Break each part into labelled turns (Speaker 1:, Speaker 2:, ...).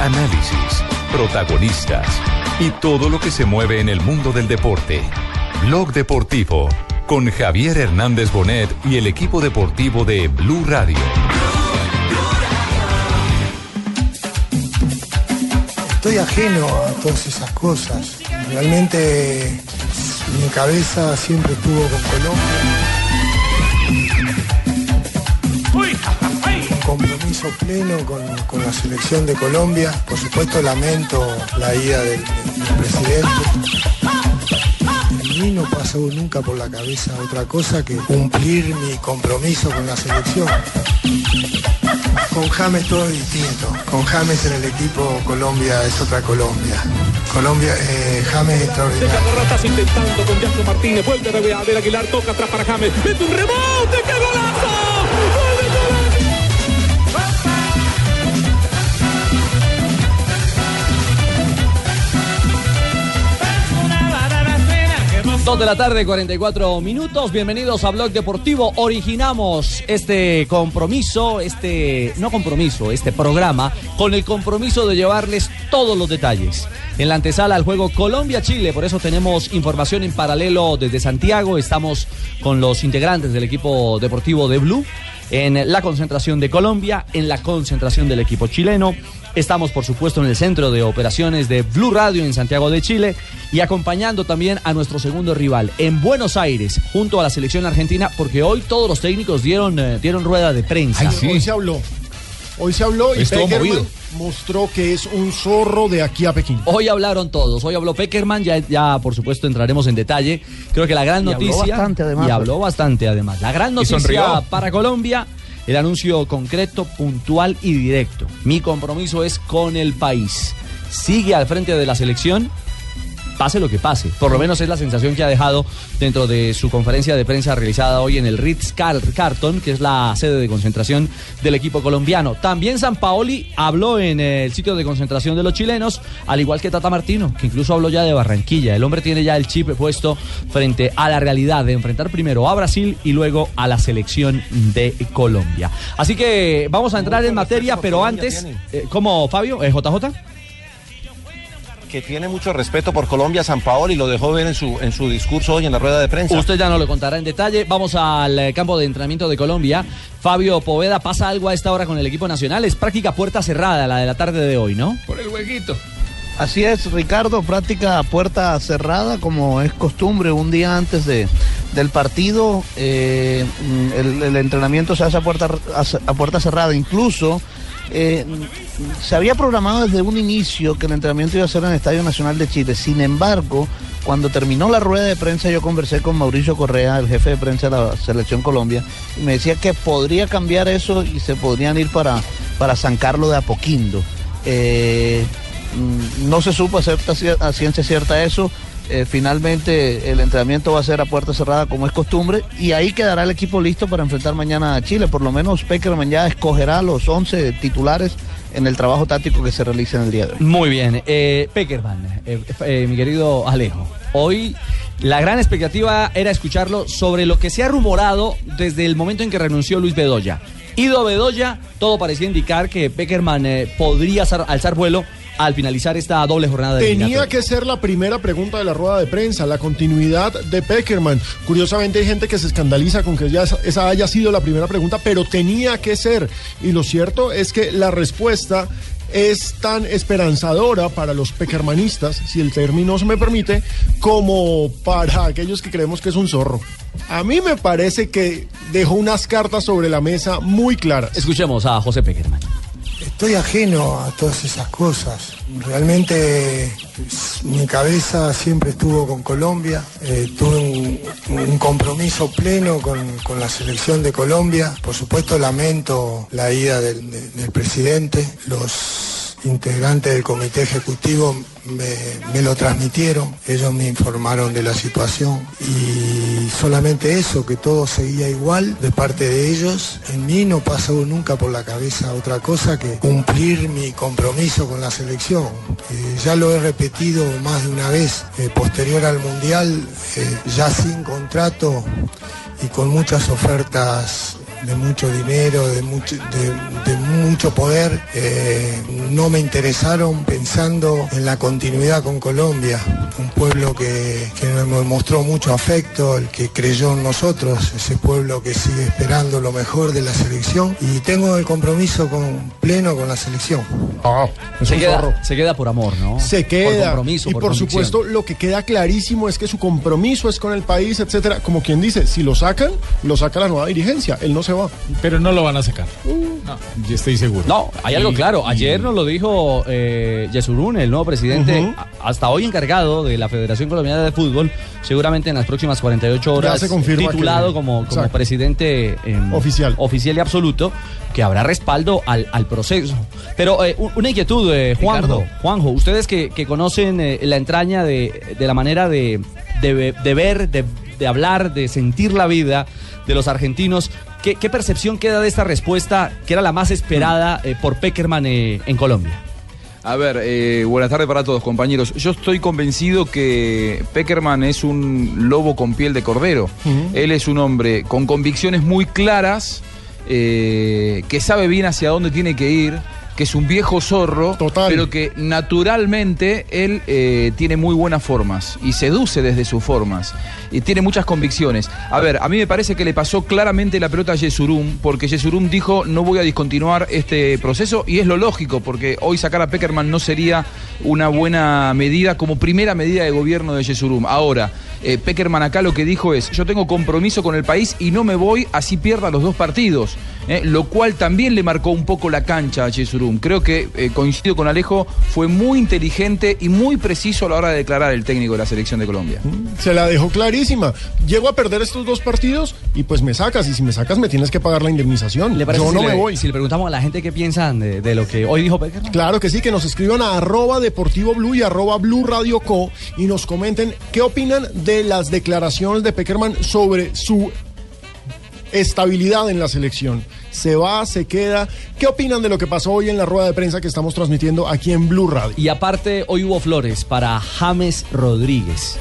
Speaker 1: análisis, protagonistas y todo lo que se mueve en el mundo del deporte. Blog Deportivo con Javier Hernández Bonet y el equipo deportivo de Blue Radio.
Speaker 2: Estoy ajeno a todas esas cosas. Realmente mi cabeza siempre estuvo con Colombia. Un compromiso pleno con, con la selección de Colombia. Por supuesto lamento la ida del, del presidente. A mí no pasó nunca por la cabeza otra cosa que cumplir mi compromiso con la selección. Con James todo es distinto. Con James en el equipo Colombia es otra Colombia. Colombia, eh, James es extraordinario.
Speaker 3: Intentando con Martínez. Vuelve a Aguilar, toca atrás para James. Mete un rebote, ¡qué golazo!
Speaker 4: Dos de la tarde, 44 minutos. Bienvenidos a Blog Deportivo. Originamos este compromiso, este, no compromiso, este programa, con el compromiso de llevarles todos los detalles. En la antesala al juego Colombia-Chile, por eso tenemos información en paralelo desde Santiago. Estamos con los integrantes del equipo deportivo de Blue en la concentración de Colombia, en la concentración del equipo chileno. Estamos, por supuesto, en el centro de operaciones de Blue Radio en Santiago de Chile y acompañando también a nuestro segundo rival en Buenos Aires, junto a la selección argentina, porque hoy todos los técnicos dieron, eh, dieron rueda de prensa.
Speaker 5: Hoy se habló. Hoy se habló y
Speaker 4: Estuvo
Speaker 5: Peckerman
Speaker 4: movido.
Speaker 5: mostró que es un zorro de aquí a Pekín.
Speaker 4: Hoy hablaron todos. Hoy habló Peckerman, ya, ya por supuesto entraremos en detalle. Creo que la gran
Speaker 6: Y habló
Speaker 4: noticia.
Speaker 6: bastante, además.
Speaker 4: Y habló bastante además. La gran noticia para Colombia, el anuncio concreto, puntual y directo. Mi compromiso es con el país. Sigue al frente de la selección. Pase lo que pase. Por lo menos es la sensación que ha dejado dentro de su conferencia de prensa realizada hoy en el Ritz Car- Carton, que es la sede de concentración del equipo colombiano. También San Paoli habló en el sitio de concentración de los chilenos, al igual que Tata Martino, que incluso habló ya de Barranquilla. El hombre tiene ya el chip puesto frente a la realidad de enfrentar primero a Brasil y luego a la selección de Colombia. Así que vamos a entrar en materia, pero antes, eh, ¿cómo Fabio? ¿Eh, ¿JJ?
Speaker 7: Que tiene mucho respeto por Colombia, San Paolo, y lo dejó ver en su, en su discurso hoy en la rueda de prensa.
Speaker 4: Usted ya nos lo contará en detalle. Vamos al eh, campo de entrenamiento de Colombia. Fabio Poveda, ¿pasa algo a esta hora con el equipo nacional? Es práctica puerta cerrada la de la tarde de hoy, ¿no?
Speaker 6: Por el huequito. Así es, Ricardo, práctica puerta cerrada, como es costumbre, un día antes de, del partido, eh, el, el entrenamiento se hace a puerta, a, a puerta cerrada. Incluso eh, se había programado desde un inicio que el entrenamiento iba a ser en el Estadio Nacional de Chile. Sin embargo, cuando terminó la rueda de prensa, yo conversé con Mauricio Correa, el jefe de prensa de la Selección Colombia, y me decía que podría cambiar eso y se podrían ir para, para San Carlos de Apoquindo. Eh, mm, no se supo hacer a ciencia cierta eso. Eh, finalmente el entrenamiento va a ser a puerta cerrada como es costumbre y ahí quedará el equipo listo para enfrentar mañana a Chile. Por lo menos Peckerman ya escogerá los 11 titulares en el trabajo táctico que se realiza en el día de hoy.
Speaker 4: Muy bien. Eh, Peckerman, eh, mi querido Alejo. Hoy la gran expectativa era escucharlo sobre lo que se ha rumorado desde el momento en que renunció Luis Bedoya. Ido Bedoya, todo parecía indicar que Peckerman podría alzar vuelo al finalizar esta doble jornada de
Speaker 5: Tenía que ser la primera pregunta de la rueda de prensa, la continuidad de Peckerman. Curiosamente hay gente que se escandaliza con que ya esa, esa haya sido la primera pregunta, pero tenía que ser. Y lo cierto es que la respuesta es tan esperanzadora para los peckermanistas, si el término se me permite, como para aquellos que creemos que es un zorro. A mí me parece que dejó unas cartas sobre la mesa muy claras.
Speaker 4: Escuchemos a José Peckerman.
Speaker 2: Estoy ajeno a todas esas cosas. Realmente mi cabeza siempre estuvo con Colombia. Eh, tuve un, compromiso pleno con, con la selección de Colombia. Por supuesto lamento la ida del, de- del presidente. Los integrantes del comité ejecutivo me, me lo transmitieron. Ellos me informaron de la situación. Y solamente eso, que todo seguía igual de parte de ellos. En mí no pasó nunca por la cabeza otra cosa que cumplir mi compromiso con la selección. Eh, ya lo he repetido más de una vez, eh, posterior al Mundial, eh, ya sin contrato y con muchas ofertas de mucho dinero, de mucho, de, de mucho poder, eh, no me interesaron pensando en la continuidad con Colombia, un pueblo que, que nos mostró mucho afecto, el que creyó en nosotros, ese pueblo que sigue esperando lo mejor de la selección y tengo el compromiso con, pleno con la selección.
Speaker 5: Es
Speaker 4: Se queda, se queda por amor, ¿no?
Speaker 5: Se
Speaker 4: Por
Speaker 5: queda.
Speaker 4: compromiso,
Speaker 5: y por,
Speaker 4: convicción.
Speaker 5: supuesto, lo que queda clarísimo es que su compromiso es con el país, etcétera. Como quien dice, si lo sacan, lo saca la nueva dirigencia. Él no se va.
Speaker 8: Pero no lo van a sacar. No, yo estoy seguro.
Speaker 4: No, hay algo
Speaker 8: Y-
Speaker 4: claro.
Speaker 8: y-
Speaker 4: Ayer nos lo dijo eh, Yesurún, el nuevo presidente, hasta hoy encargado de la Federación Colombiana de Fútbol, seguramente en las próximas 48 horas
Speaker 5: se
Speaker 4: titulado
Speaker 5: que-
Speaker 4: como, presidente em,
Speaker 5: Oficial.
Speaker 4: oficial y absoluto, que habrá respaldo al, al proceso. Pero eh, un- una inquietud, eh, Juanjo,
Speaker 6: Ricardo.
Speaker 4: Juanjo, ustedes que, que conocen eh, la entraña de, de la manera de, de- de ver, de, de hablar, de sentir la vida de los argentinos, ¿qué, qué percepción queda de esta respuesta que era la más esperada eh, por Peckerman eh, en Colombia?
Speaker 9: A ver, eh, buenas tardes para todos, compañeros. Yo estoy convencido que Peckerman es un lobo con piel de cordero. Él es un hombre con convicciones muy claras, eh, que sabe bien hacia dónde tiene que ir, que es un viejo zorro,
Speaker 5: Total.
Speaker 9: pero que naturalmente él eh, tiene muy buenas formas y seduce desde sus formas y tiene muchas convicciones. A ver, a mí me parece que le pasó claramente la pelota a Yesurum, porque Yesurum dijo no voy a discontinuar este proceso y es lo lógico, porque hoy sacar a Peckerman no sería una buena medida como primera medida de gobierno de Yesurum. Ahora, eh, Peckerman acá lo que dijo es yo tengo compromiso con el país y no me voy así pierda los dos partidos, eh, lo cual también le marcó un poco la cancha a Yesurum. Creo que eh, coincido con Alejo, fue muy inteligente y muy preciso a la hora de declarar el técnico de la selección de Colombia.
Speaker 5: Se la dejó clarísima. Llego a perder estos dos partidos y pues me sacas. Y si me sacas, me tienes que pagar la indemnización.
Speaker 4: ¿Le parece
Speaker 5: Yo
Speaker 4: si
Speaker 5: no
Speaker 4: le,
Speaker 5: me voy.
Speaker 4: Si le preguntamos a la gente qué piensan de, de lo que hoy dijo Peckerman.
Speaker 5: Claro que sí, que nos escriban a arroba deportivo blue y arroba blue radio co y nos comenten qué opinan de las declaraciones de Peckerman sobre su estabilidad en la selección. Se va, se queda. ¿Qué opinan de lo que pasó hoy en la rueda de prensa que estamos transmitiendo aquí en Blue Radio?
Speaker 4: Y aparte, hoy hubo flores para James Rodríguez.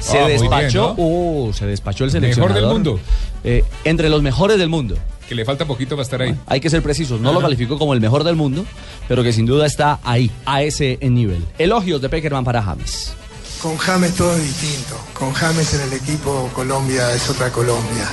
Speaker 4: Se
Speaker 8: Ah, bien,
Speaker 4: despachó,
Speaker 8: ¿no?
Speaker 4: uh, se despachó el
Speaker 8: Mejor
Speaker 4: seleccionador.
Speaker 8: del mundo.
Speaker 4: Eh, entre los mejores del mundo.
Speaker 8: Que le falta poquito para estar ahí.
Speaker 4: Hay que ser precisos. No lo calificó como el mejor del mundo, pero que sin duda está ahí, a ese nivel. Elogios de Peckerman para James.
Speaker 2: Con James todo es distinto. Con James en el equipo Colombia es otra Colombia.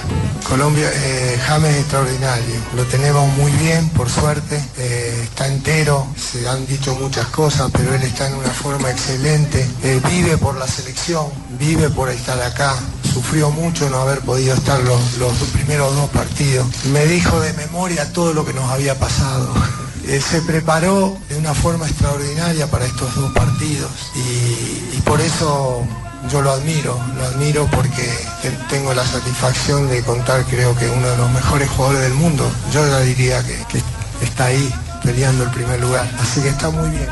Speaker 2: Colombia, eh, James es extraordinario. Lo tenemos muy bien, por suerte. Eh, está entero. Se han dicho muchas cosas, pero él está en una forma excelente. Eh, vive por la selección, vive por estar acá. Sufrió mucho no haber podido estar los, los primeros dos partidos. Me dijo de memoria todo lo que nos había pasado. Se preparó una forma extraordinaria para estos dos partidos y, y por eso yo lo admiro, lo admiro porque te- tengo la satisfacción de contar creo que uno de los mejores jugadores del mundo. Yo ya diría que, que está ahí peleando el primer lugar, así que está muy bien.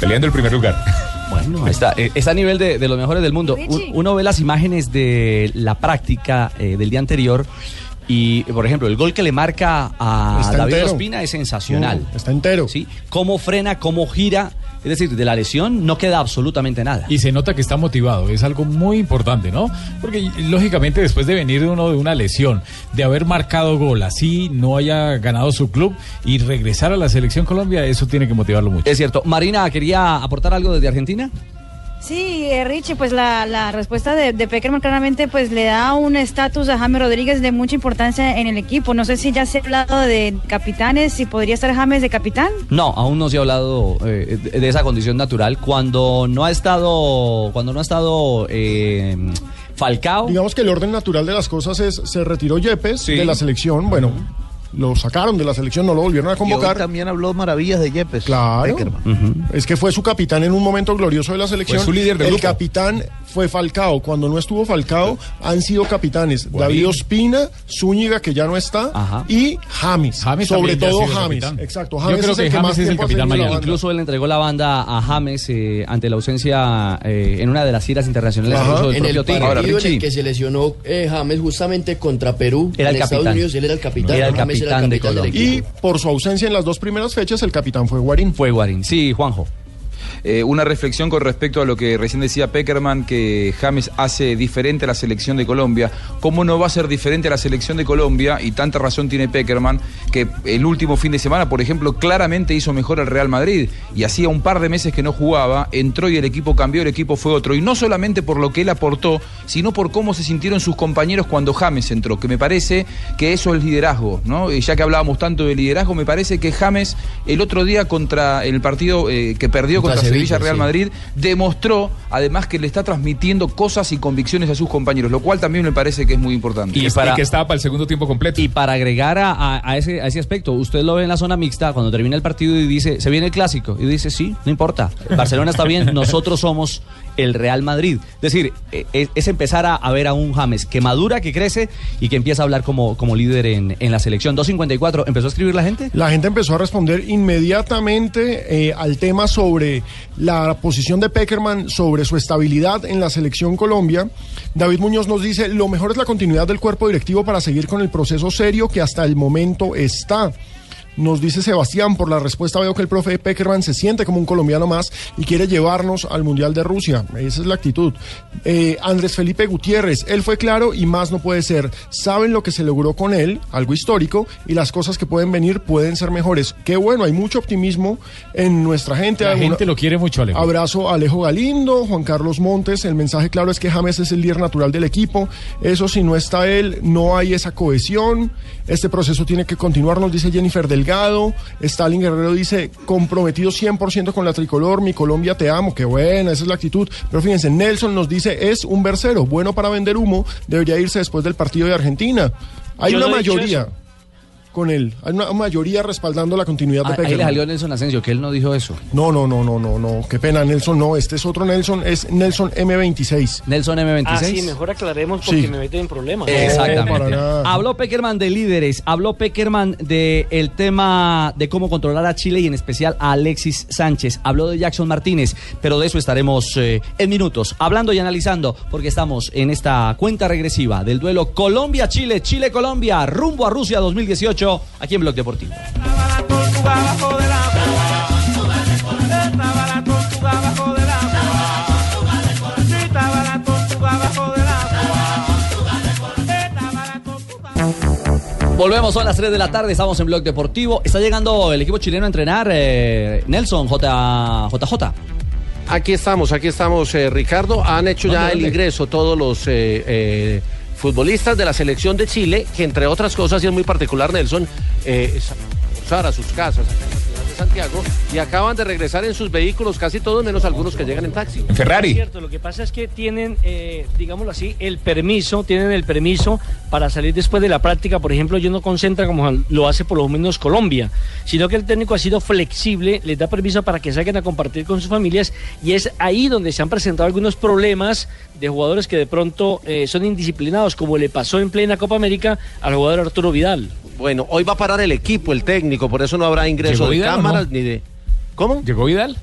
Speaker 8: Peleando el primer lugar.
Speaker 4: Bueno, está. Eh, está a nivel de, de los mejores del mundo. Uno ve las imágenes de la práctica eh, del día anterior y, por ejemplo, el gol que le marca a
Speaker 5: Está
Speaker 4: David
Speaker 5: entero.
Speaker 4: Ospina es sensacional.
Speaker 5: Está entero.
Speaker 4: ¿Sí? Cómo frena, cómo gira. Es decir, de la lesión no queda absolutamente nada.
Speaker 8: Y se nota que está motivado, es algo muy importante, ¿no? Porque lógicamente después de venir uno de una lesión, de haber marcado gol, así no haya ganado su club y regresar a la selección Colombia, eso tiene que motivarlo mucho.
Speaker 4: Es cierto. Marina, ¿quería aportar algo desde Argentina?
Speaker 10: Sí, eh, Richie, pues la, la respuesta de, de Peckerman claramente pues le da un estatus a James Rodríguez de mucha importancia en el equipo. No sé si ya se ha hablado de capitanes, si podría estar James de capitán.
Speaker 4: No, aún no se ha hablado eh, de, de esa condición natural. Cuando no ha estado, cuando no ha estado eh, Falcao,
Speaker 5: Digamos que el orden natural de las cosas es, se retiró Yepes
Speaker 4: Sí.
Speaker 5: de la selección, bueno, lo sacaron de la selección, no lo volvieron a
Speaker 6: Y hoy
Speaker 5: convocar.
Speaker 6: también habló maravillas de Yepes.
Speaker 5: Claro. Es que fue su capitán en un momento glorioso de la selección.
Speaker 8: Fue su líder de
Speaker 5: El
Speaker 8: grupo.
Speaker 5: capitán fue Falcao. Cuando no estuvo Falcao, han sido capitanes
Speaker 8: Guarín.
Speaker 5: David Ospina, Zúñiga, que ya no está,
Speaker 4: Ajá.
Speaker 5: y James.
Speaker 8: James
Speaker 5: Sobre todo James.
Speaker 8: capitán.
Speaker 5: Exacto.
Speaker 8: Yo
Speaker 5: James
Speaker 8: creo
Speaker 5: es
Speaker 8: que
Speaker 5: el que
Speaker 8: James
Speaker 5: más
Speaker 8: es el capitán mañana.
Speaker 4: Incluso él entregó la banda a James eh, ante la ausencia eh, en una de las giras internacionales del
Speaker 11: En el partido.
Speaker 9: Ahora,
Speaker 11: en el que se lesionó eh, James justamente contra Perú
Speaker 4: Era el
Speaker 11: en Estados
Speaker 4: capitán.
Speaker 11: Unidos, él era el capitán.
Speaker 4: Era el
Speaker 11: James
Speaker 4: capitán de
Speaker 11: del
Speaker 4: Colombia.
Speaker 5: Y por su ausencia en las dos primeras fechas, el capitán fue Guarín.
Speaker 4: Fue Guarín. Sí, Juanjo.
Speaker 9: Eh, una reflexión con respecto a lo que recién decía Peckerman, que James hace diferente a la selección de Colombia. ¿Cómo no va a ser diferente a la selección de Colombia? Y tanta razón tiene Peckerman, que el último fin de semana, por ejemplo, claramente hizo mejor al Real Madrid. Y hacía un par de meses que no jugaba, entró y el equipo cambió, el equipo fue otro. Y no solamente por lo que él aportó, sino por cómo se sintieron sus compañeros cuando James entró, que me parece que eso es liderazgo, ¿no? Y ya que hablábamos tanto de liderazgo, me parece que James el otro día contra el partido eh, que perdió contra, Sevilla,
Speaker 11: Sevilla,
Speaker 9: Real
Speaker 11: sí.
Speaker 9: Madrid, demostró además que le está transmitiendo cosas y convicciones a sus compañeros, lo cual también me parece que es muy importante.
Speaker 8: Y, para, que estaba para el segundo tiempo completo.
Speaker 4: Y para agregar a, a- a ese, a ese aspecto, usted lo ve en la zona mixta cuando termina el partido y dice, se viene el clásico. Y dice, sí, no importa. Barcelona está bien, nosotros somos el Real Madrid. Es decir, eh, es, es empezar a, a ver a un James que madura, que crece y que empieza a hablar como, como líder en, en la selección. 254, ¿empezó a escribir la gente?
Speaker 5: La gente empezó a responder inmediatamente eh, al tema sobre la posición de Peckerman, sobre su estabilidad en la selección Colombia. David Muñoz nos dice, lo mejor es la continuidad del cuerpo directivo para seguir con el proceso serio que hasta el momento está. Nos dice Sebastián, por la respuesta veo que el profe Peckerman se siente como un colombiano más y quiere llevarnos al Mundial de Rusia. Esa es la actitud. Eh, Andrés Felipe Gutiérrez, él fue claro y más no puede ser. Saben lo que se logró con él, algo histórico, y las cosas que pueden venir pueden ser mejores. Qué bueno, hay mucho optimismo en nuestra gente.
Speaker 8: La
Speaker 5: Alguna-
Speaker 8: gente lo quiere mucho, Alejo.
Speaker 5: Abrazo a Alejo Galindo, Juan Carlos Montes. El mensaje claro es que James es el líder natural del equipo. Eso si no está él, no hay esa cohesión. Este proceso tiene que continuar, nos dice Jennifer Delgado. Stalin Guerrero dice, comprometido 100% con la tricolor, mi Colombia te amo. Qué buena, esa es la actitud. Pero fíjense, Nelson nos dice, es un versero, bueno para vender humo, debería irse después del partido de Argentina. Hay
Speaker 12: Yo
Speaker 5: una
Speaker 12: no
Speaker 5: mayoría. Con él, hay una mayoría respaldando la continuidad de
Speaker 4: Ah, Ahí le
Speaker 5: Peckerman.
Speaker 4: salió Nelson Asensio, que él no dijo eso.
Speaker 5: No, no, no, no, no, no. Qué pena, Nelson, no. Este es otro Nelson, es Nelson M26.
Speaker 4: Nelson M26.
Speaker 12: Ah, sí, mejor aclaremos porque
Speaker 5: Sí.
Speaker 12: me meten en problemas.
Speaker 4: Exactamente. Habló Peckerman de líderes, habló Peckerman de el tema de cómo controlar a Chile y en especial a Alexis Sánchez. Habló de Jackson Martínez, pero de eso estaremos eh, en minutos, hablando y analizando, porque estamos en esta cuenta regresiva del duelo Colombia-Chile, Chile-Colombia, rumbo a Rusia 2018, aquí en Blog Deportivo. Volvemos, son las 3 de la tarde, estamos en Blog Deportivo. Está llegando el equipo chileno a entrenar, eh, Nelson, J, JJ.
Speaker 7: Aquí estamos, aquí estamos, eh, Ricardo. Han hecho ya
Speaker 4: ¿Dónde,
Speaker 7: el ingreso todos los eh, futbolistas de la selección de Chile, que entre otras cosas, y es muy particular, Nelson, eh, almorzar a sus casas Santiago y acaban de regresar en sus vehículos, casi todos, menos algunos que llegan en taxi.
Speaker 8: En Ferrari.
Speaker 12: Es cierto, lo que pasa es que tienen, eh, digámoslo así, el permiso, tienen el permiso para salir después de la práctica. Por ejemplo, ellos no concentran como lo hace por lo menos Colombia, sino que el técnico ha sido flexible, les da permiso para que salgan a compartir con sus familias y es ahí donde se han presentado algunos problemas de jugadores que de pronto eh, son indisciplinados, como le pasó en plena Copa América al jugador Arturo Vidal.
Speaker 7: Bueno, hoy va a parar el equipo, el técnico, por eso no habrá ingreso
Speaker 8: ¿Llegó
Speaker 7: de
Speaker 8: Vidal
Speaker 7: cámaras
Speaker 8: no?
Speaker 7: ni de... ¿Cómo?
Speaker 8: ¿Llegó Vidal?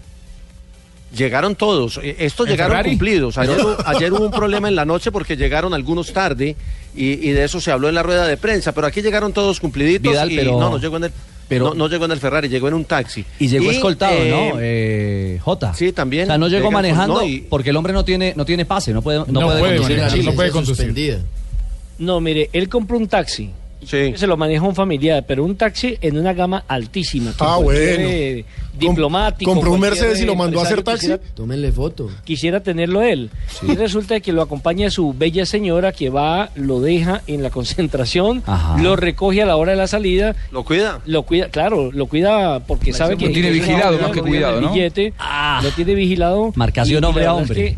Speaker 7: Llegaron todos. Eh, Estos
Speaker 8: ¿En
Speaker 7: llegaron
Speaker 8: Ferrari?
Speaker 7: cumplidos. Ayer, hu- ayer hubo un problema en la noche porque llegaron algunos tarde y, y de eso se habló en la rueda de prensa. Pero aquí llegaron todos cumpliditos
Speaker 4: Vidal,
Speaker 7: y
Speaker 4: pero-
Speaker 7: no, no llegó en el.
Speaker 4: pero-
Speaker 7: no, no llegó en el Ferrari, llegó en un taxi.
Speaker 4: Y llegó escoltado,
Speaker 7: eh,
Speaker 4: ¿no? Eh, J.
Speaker 7: Sí, también.
Speaker 4: O sea, no llegó manejando
Speaker 7: no, y-
Speaker 4: porque el hombre no tiene, no tiene pase, no puede, no
Speaker 8: No
Speaker 4: puede,
Speaker 8: puede
Speaker 4: conducir en
Speaker 8: manejar,
Speaker 4: Chile.
Speaker 8: no puede conducir.
Speaker 12: No, mire, él compró un taxi.
Speaker 7: Sí.
Speaker 12: Se lo maneja un familiar, pero un taxi en una gama altísima.
Speaker 5: Ah, bueno.
Speaker 12: eh, diplomático.
Speaker 5: compró un Mercedes y lo mandó a hacer taxi.
Speaker 12: Quisiera,
Speaker 11: Tómenle foto.
Speaker 12: quisiera tenerlo él. Y resulta que lo acompaña su bella señora que va, lo deja en la concentración,
Speaker 4: Ajá.
Speaker 12: lo recoge a la hora de la salida,
Speaker 7: ¿Lo cuida?
Speaker 12: lo cuida, claro, lo cuida porque sabe que
Speaker 9: Lo tiene vigilado, más que cuidado, ¿no?
Speaker 12: billete, lo tiene vigilado.
Speaker 4: Marcación hombre a
Speaker 12: es
Speaker 4: hombre.
Speaker 12: que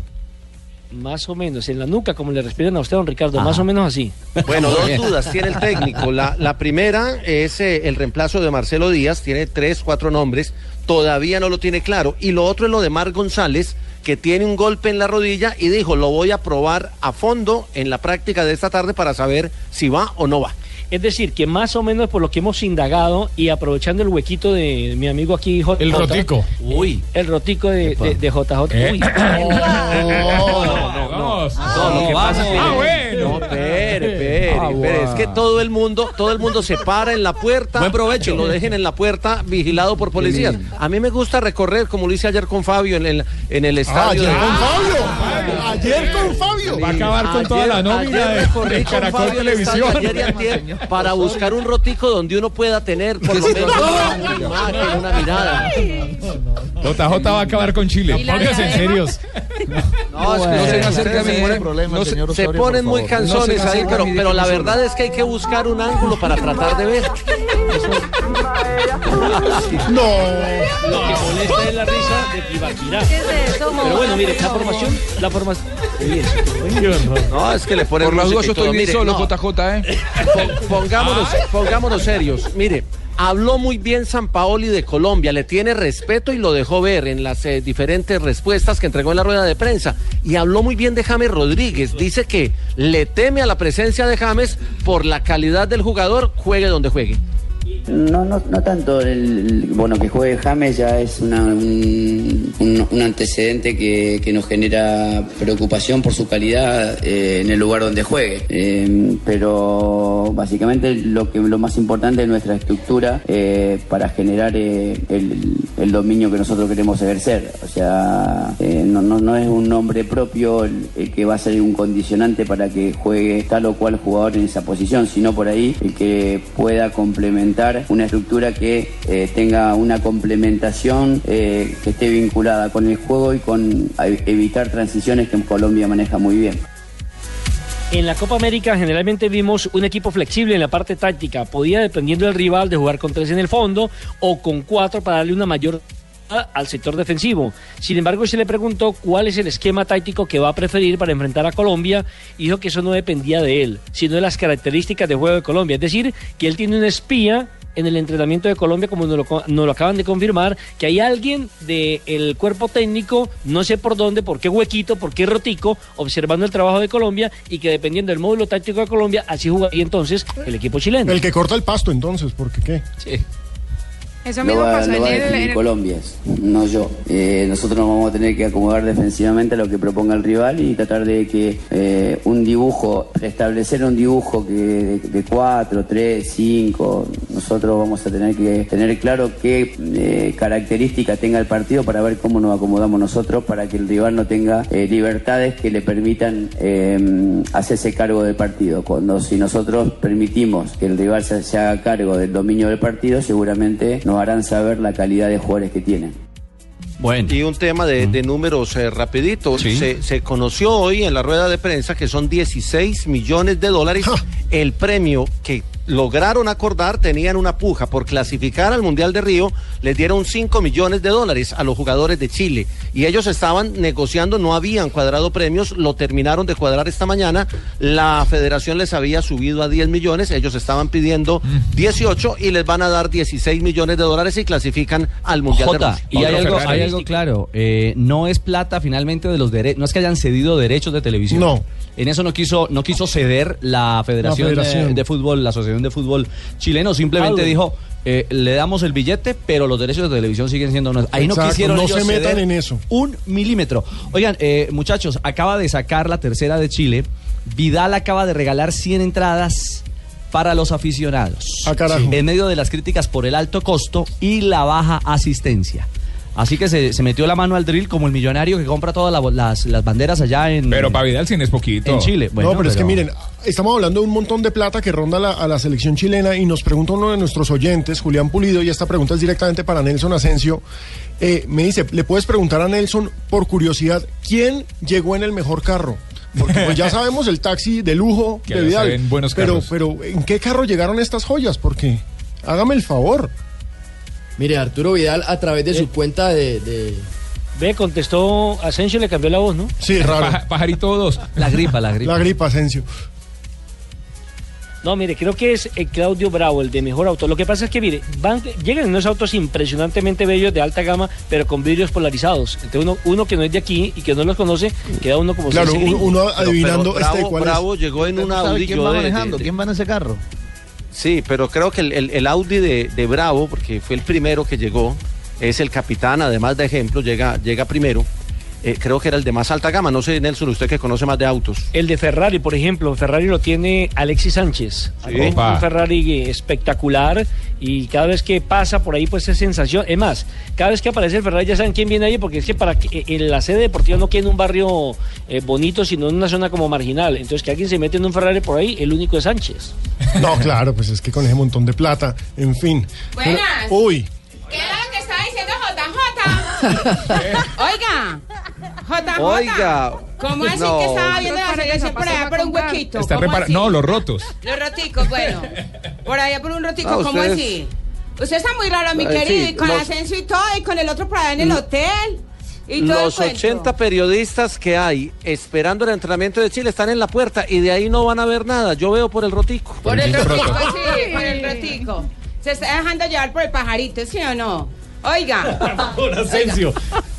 Speaker 12: Más o menos, en la nuca, como le respiran a usted, don Ricardo,
Speaker 4: Ajá.
Speaker 12: más o menos así.
Speaker 7: Bueno, dos dudas tiene el técnico. La, la primera es eh, el reemplazo de Marcelo Díaz, tiene tres, cuatro nombres, todavía no lo tiene claro. Y lo otro es lo de Mar González, que tiene un golpe en la rodilla y dijo, lo voy a probar a fondo en la práctica de esta tarde para saber si va o no va.
Speaker 12: Es decir, que más o menos por lo que hemos indagado y aprovechando el huequito de mi amigo aquí, J.
Speaker 8: El rotico.
Speaker 4: Uy.
Speaker 12: El rotico de, de- de JJ.
Speaker 8: Eh.
Speaker 12: Uy.
Speaker 8: No, no.
Speaker 7: No,
Speaker 8: Ah.
Speaker 7: No, espere,
Speaker 8: Ah,
Speaker 7: espere. Es que todo el mundo, todo el mundo se para en la puerta.
Speaker 4: Buen provecho.
Speaker 7: Lo dejen en la puerta vigilado por policías. A mí me gusta recorrer, como lo hice ayer con Fabio en el, en el
Speaker 5: Ah,
Speaker 7: estadio.
Speaker 5: ayer
Speaker 7: de-
Speaker 5: con Fabio. Ayer con Fabio.
Speaker 8: Va a acabar con toda la nómina
Speaker 7: ayer
Speaker 8: de-
Speaker 7: con
Speaker 8: Caracol
Speaker 7: Fabio
Speaker 8: Televisión.
Speaker 7: ayer y antier para buscar un rotico donde uno pueda tener por lo menos una imagen, una mirada.
Speaker 8: JJ va a acabar con Chile. Pónganse en
Speaker 10: diadema.
Speaker 8: serios.
Speaker 7: No, es que
Speaker 9: No se acerque a mí,
Speaker 7: se ponen-
Speaker 6: problema,
Speaker 7: no se-
Speaker 6: señor
Speaker 7: se
Speaker 6: Osorio,
Speaker 7: ponen
Speaker 6: por
Speaker 7: muy canzones
Speaker 9: No se
Speaker 7: ahí, pero la verdad es que hay que buscar un ángulo para tratar de ver.
Speaker 5: No.
Speaker 12: Lo que molesta es la risa de Ibaquirá.
Speaker 10: ¿Qué es eso,
Speaker 12: Pero bueno, mire, la formación, la formación.
Speaker 7: No, es que le ponen
Speaker 9: Por las dudas yo estoy bien solo, JJ, ¿eh?
Speaker 7: pon- pongámonos, pongámonos serios. Mire, habló muy bien San Paoli de Colombia, le tiene respeto y lo dejó ver en las eh, diferentes respuestas que entregó en la rueda de prensa. Y habló muy bien de James Rodríguez. Dice que le teme a la presencia de James por la calidad del jugador, juegue donde juegue.
Speaker 13: No, no, no tanto. El, bueno, que juegue James ya es una- un, un- antecedente que, que nos genera preocupación por su calidad eh, en el lugar donde juegue. Eh, pero básicamente lo que lo más importante es nuestra estructura eh, para generar el, el dominio que nosotros queremos ejercer. O sea, no, no, no es un nombre propio el que va a ser un condicionante para que juegue tal o cual jugador en esa posición, sino por ahí el que pueda complementar una estructura que eh, tenga una complementación eh, que esté vinculada con el juego y con evitar transiciones que en Colombia maneja muy bien.
Speaker 12: En la Copa América generalmente vimos un equipo flexible en la parte táctica. Podía, dependiendo del rival, de jugar con tres en el fondo o con cuatro para darle una mayor al sector defensivo. Sin embargo, se le preguntó cuál es el esquema táctico que va a preferir para enfrentar a Colombia y dijo que eso no dependía de él, sino de las características de juego de Colombia. Es decir, que él tiene un espía en el entrenamiento de Colombia, como nos lo, nos lo acaban de confirmar, que hay alguien del cuerpo técnico, no sé por dónde, por qué huequito, por qué rotico, observando el trabajo de Colombia y que dependiendo del módulo táctico de Colombia, así jugaría entonces el equipo chileno.
Speaker 5: El que corta el pasto, entonces, porque qué.
Speaker 12: Sí.
Speaker 10: Eso
Speaker 13: Lo va,
Speaker 10: pasó
Speaker 13: lo
Speaker 10: en
Speaker 13: va a
Speaker 10: el,
Speaker 13: definir
Speaker 10: en
Speaker 13: Colombia, no yo. Eh, nosotros nos vamos a tener que acomodar defensivamente a lo que proponga el rival y tratar de que eh, un dibujo, establecer un dibujo que de, de cuatro, tres, cinco, nosotros vamos a tener que tener claro qué eh, características tenga el partido para ver cómo nos acomodamos nosotros para que el rival no tenga eh, libertades que le permitan eh, hacerse cargo del partido. Cuando si nosotros permitimos que el rival se, se haga cargo del dominio del partido, seguramente nos harán saber la calidad de jugadores que tienen.
Speaker 4: Bueno.
Speaker 7: Y un tema de, de números eh, rapidito. Se, se conoció hoy en la rueda de prensa que son 16 millones de dólares el premio que lograron acordar, tenían una puja por clasificar al Mundial de Río, les dieron 5 millones de dólares a los jugadores de Chile. Y ellos estaban negociando, no habían cuadrado premios, lo terminaron de cuadrar esta mañana. La federación les había subido a 10 millones, ellos estaban pidiendo 18 y les van a dar 16 millones de dólares y clasifican al Mundial de
Speaker 4: Jota,
Speaker 7: Rusia.
Speaker 4: y hay algo, hay algo claro, eh, no es plata finalmente de los derechos, no es que hayan cedido derechos de televisión.
Speaker 5: No.
Speaker 4: En eso no quiso, no quiso ceder la Federación,
Speaker 5: La Federación.
Speaker 4: De, de Fútbol, la Asociación de Fútbol Chileno, simplemente dijo, eh, le damos el billete, pero los derechos de televisión siguen siendo nuestros. Ahí no quisieron
Speaker 5: no
Speaker 4: ellos
Speaker 5: se metan
Speaker 4: ceder
Speaker 5: en eso.
Speaker 4: Un milímetro. Oigan, eh, muchachos, acaba de sacar la tercera de Chile. Vidal acaba de regalar 100 entradas para los aficionados.
Speaker 5: Ah.
Speaker 4: En medio de las críticas por el alto costo y la baja asistencia. Así que se, se metió la mano al drill como el millonario que compra todas la- las, las banderas allá en,
Speaker 8: Pero para Vidal sí es poquito.
Speaker 4: en Chile. Bueno,
Speaker 5: no, pero, es que miren, estamos hablando de un montón de plata que ronda la- a la selección chilena y nos pregunta uno de nuestros oyentes, Julián Pulido, y esta pregunta es directamente para Nelson Asensio. Eh, me dice, ¿le puedes preguntar a Nelson, por curiosidad, quién llegó en el mejor carro? Porque pues ya sabemos el taxi de lujo
Speaker 8: Que
Speaker 5: de Vidal.
Speaker 8: buenos
Speaker 5: pero,
Speaker 8: carros.
Speaker 5: pero, ¿en qué carro llegaron estas joyas? Porque, hágame el favor.
Speaker 11: Mire, Arturo Vidal a través de su cuenta de... de-
Speaker 12: Ve, contestó Asensio, le cambió la voz, ¿no?
Speaker 5: Sí, raro.
Speaker 8: Paja- pajarito 2.
Speaker 4: La gripa, la gripa.
Speaker 5: La gripa, Asensio.
Speaker 12: No, mire, creo que es el Claudio Bravo, el de mejor auto. Lo que pasa es que, mire, van, llegan en unos autos impresionantemente bellos de alta gama, pero con vidrios polarizados. Entonces uno, uno que no es de aquí y que no los conoce, queda uno como
Speaker 5: Claro, uno, uno adivinando
Speaker 7: pero
Speaker 5: este
Speaker 7: Bravo,
Speaker 5: cuál
Speaker 7: Bravo
Speaker 5: es.
Speaker 7: llegó en un Audi.
Speaker 6: quién va
Speaker 7: de-
Speaker 6: manejando,
Speaker 7: de-
Speaker 6: quién va en ese carro.
Speaker 7: Sí, pero creo que el, el- Audi de, de Bravo, porque fue el primero que llegó, es el capitán, además de ejemplo, llega, llega primero. Eh, creo que era el de más alta gama. No sé, Nelson, usted que conoce más de autos.
Speaker 12: El de Ferrari, por ejemplo, Ferrari lo tiene Alexis Sánchez.
Speaker 7: Sí.
Speaker 12: Un. Ferrari eh, espectacular y cada vez que pasa por ahí pues es sensación. Es más, cada vez que aparece el Ferrari ya saben quién viene ahí porque es que para que eh, la sede deportiva no quede en un barrio eh, bonito, sino en una zona como marginal. Entonces que alguien se mete en un Ferrari por ahí, el único es Sánchez.
Speaker 5: No, claro, pues es que con ese montón de plata, en fin.
Speaker 14: Buenas.
Speaker 5: Pero- uy,
Speaker 14: ¿Qué era lo que estaba diciendo JJ? Oiga, JJ.
Speaker 7: Oiga.
Speaker 14: ¿Cómo así
Speaker 7: No.
Speaker 14: que estaba viendo la selección por allá por un huequito?
Speaker 8: No, los rotos.
Speaker 14: Los roticos, bueno. Por allá por un rotico,
Speaker 7: Ah,
Speaker 14: ¿cómo
Speaker 7: ustedes-
Speaker 14: así? Usted está muy raro, mi
Speaker 7: Eh,
Speaker 14: querido,
Speaker 7: sí,
Speaker 14: y con
Speaker 7: los-
Speaker 14: ascenso y todo, y con el otro por allá en el hotel. Y todo
Speaker 7: Los
Speaker 14: el cuento.
Speaker 7: 80 periodistas que hay esperando el entrenamiento de Chile están en la puerta y de ahí no van a ver nada. Yo veo por el rotico.
Speaker 14: Por el rotico, sí, por el rotico. Se está dejando llevar por el pajarito, ¿sí o no? Oiga.
Speaker 8: Asensio.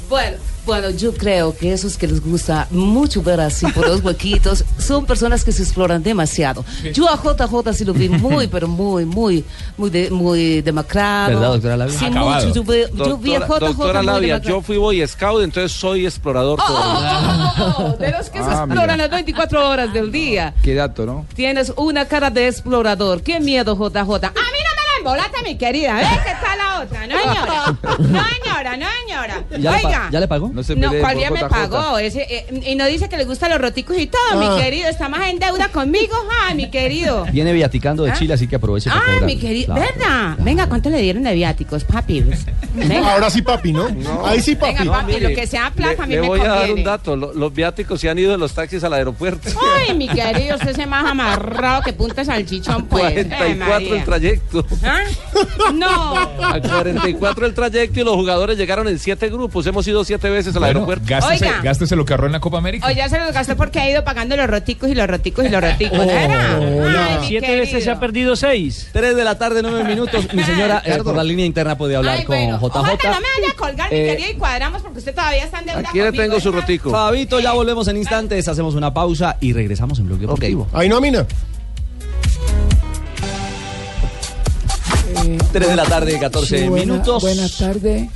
Speaker 15: Bueno, bueno, yo creo que esos que les gusta mucho ver así por los huequitos son personas que se exploran demasiado. Yo a JJ sí lo vi muy, pero muy, muy, muy, de- muy demacrado.
Speaker 7: ¿Verdad, doctora Labia?
Speaker 15: Sí,
Speaker 7: Acabado.
Speaker 15: mucho. Yo, vi- yo vi a
Speaker 7: Doctora,
Speaker 15: JJ
Speaker 7: doctora Labia, yo fui Boy Scout, entonces soy explorador.
Speaker 15: Oh, de los que se
Speaker 9: Ah,
Speaker 15: exploran
Speaker 9: mira.
Speaker 15: las 24 horas del día.
Speaker 9: Qué dato, ¿no?
Speaker 15: Tienes una cara de explorador. Qué miedo, JJ.
Speaker 14: A mí no me la embolate, mi querida. ¿Ves que está la otra? No, señora. No, señora, no, señora.
Speaker 4: ¿Ya, le
Speaker 14: Oiga.
Speaker 4: ¿Ya le pagó?
Speaker 9: No se
Speaker 14: No, ¿cuál día me pagó? Ese, eh, y no dice que le gustan los roticos y todo,
Speaker 4: Ah.
Speaker 14: mi querido. Está más en deuda conmigo, ah, mi querido.
Speaker 4: Viene viaticando de
Speaker 14: ¿Ah?
Speaker 4: Chile, así que aproveche
Speaker 14: Ah,
Speaker 4: cobrar.
Speaker 14: mi querido.
Speaker 4: Claro.
Speaker 14: ¿Verdad? Venga, ¿cuánto le dieron de viáticos, papi? Venga.
Speaker 5: ahora sí papi, ¿no? Ahí sí papi.
Speaker 14: Venga, papi, lo que sea plata,
Speaker 7: le,
Speaker 14: a mí
Speaker 7: le
Speaker 14: me
Speaker 7: voy a dar un dato. lo- Los viáticos se han ido de los taxis al aeropuerto.
Speaker 14: Ay, mi querido, usted se más amarrado que punta salchichón, pues. Ay,
Speaker 7: 44 el
Speaker 14: María.
Speaker 7: trayecto.
Speaker 14: ¿Ah? No.
Speaker 7: A 44 el trayecto y los jugadores llegaron en siete grupos. Hemos ido siete veces al
Speaker 8: Bueno,
Speaker 7: aeropuerto.
Speaker 8: gástese,
Speaker 14: Oiga.
Speaker 8: gástese lo que ahorró en la Copa América.
Speaker 14: O ya se los gastó porque ha ido pagando los roticos y los roticos y los roticos.
Speaker 8: Oh,
Speaker 14: mi
Speaker 12: Siete
Speaker 14: querido.
Speaker 12: veces se ha perdido seis.
Speaker 4: 3 de la tarde, 9 minutos. Mi señora, eh, por la línea interna puede hablar
Speaker 14: Ay,
Speaker 4: con
Speaker 14: bueno.
Speaker 4: JJ.
Speaker 14: Ojalá no me vaya a colgar, mi
Speaker 4: Eh,
Speaker 14: querido, y cuadramos porque usted todavía está en deuda
Speaker 7: Aquí le
Speaker 14: conmigo,
Speaker 7: tengo su rotico.
Speaker 4: Fabito, ya volvemos en instantes. Hacemos una pausa y regresamos en Blog Deportivo.
Speaker 5: Ahí no, Mina.
Speaker 4: 3 de la tarde, 14
Speaker 16: Sí, buena-
Speaker 4: minutos.
Speaker 16: Buenas tardes.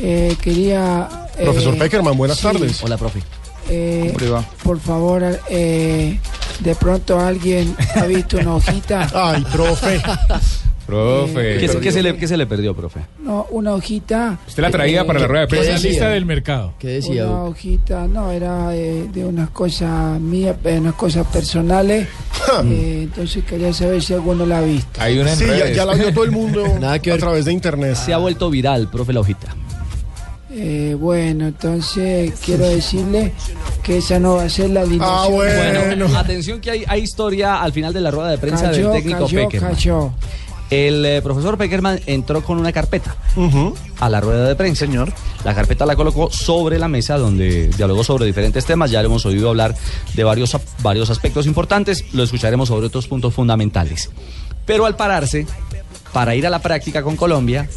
Speaker 16: Eh, quería. eh,
Speaker 5: Profesor Peckerman, buenas
Speaker 16: sí,
Speaker 5: tardes.
Speaker 4: Hola, profe.
Speaker 16: eh,
Speaker 9: ¿Cómo le va?
Speaker 16: por favor, eh, de pronto alguien ha visto una hojita.
Speaker 5: Ay, profe.
Speaker 8: Profe.
Speaker 4: ¿Qué, se- qué se le, qué se le perdió, profe?
Speaker 16: No, una hojita.
Speaker 8: Usted la traía
Speaker 16: eh,
Speaker 8: para la rueda de
Speaker 11: ¿qué
Speaker 8: prensa lista del mercado.
Speaker 11: ¿Qué decía?
Speaker 16: Una hojita, no, era eh, de unas cosas mías, eh, unas cosas personales. eh, entonces quería saber si alguno la ha visto.
Speaker 8: Hay una en
Speaker 5: Sí, ya,
Speaker 8: redes.
Speaker 5: ya la vio todo el mundo
Speaker 11: Nada que
Speaker 5: a
Speaker 11: ver.
Speaker 5: través de internet.
Speaker 4: Se ha vuelto viral, profe, la hojita.
Speaker 16: Eh, bueno, entonces quiero decirle que esa no va a ser la
Speaker 5: Ah,
Speaker 16: alineación.
Speaker 5: bueno.
Speaker 4: Atención que hay, hay historia al final de la rueda de prensa
Speaker 16: Cayó,
Speaker 4: del técnico
Speaker 16: cayó,
Speaker 4: Peckerman.
Speaker 16: cayó.
Speaker 4: El eh, profesor Peckerman entró con una carpeta a la rueda de prensa. Señor. La carpeta la colocó sobre la mesa donde dialogó sobre diferentes temas. Ya le hemos oído hablar de varios, varios aspectos importantes. Lo escucharemos sobre otros puntos fundamentales. Pero al pararse, para ir a la práctica con Colombia,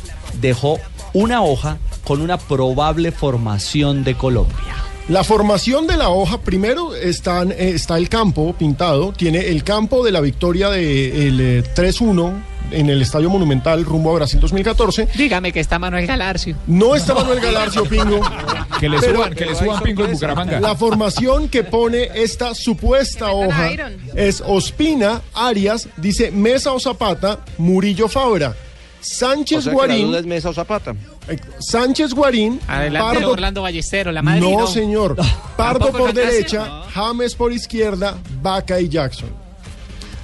Speaker 4: dejó una hoja con una probable formación de Colombia.
Speaker 5: La formación de la hoja, primero están, eh, está el campo pintado, tiene el campo de la victoria del de, 3-1 en el Estadio Monumental rumbo a Brasil 2014.
Speaker 17: Dígame que está Manuel Galarcio.
Speaker 5: No está Manuel Galarcio Pingo.
Speaker 8: Que le
Speaker 5: Pero-
Speaker 8: suban, que le suban pingo en Bucaramanga.
Speaker 5: La formación que pone esta supuesta hoja es Ospina, Arias, dice Mesa o Zapata, Murillo Fabra, Sánchez
Speaker 7: O sea que la
Speaker 5: Guarín,
Speaker 7: duda es Mesa o Zapata.
Speaker 5: Sánchez Guarín,
Speaker 17: Adelante
Speaker 5: Pardo-
Speaker 17: Orlando Ballestero, la madre
Speaker 5: no, señor. Pardo
Speaker 17: ¿Tampoco
Speaker 5: por derecha, James por izquierda, Vaca y Jackson.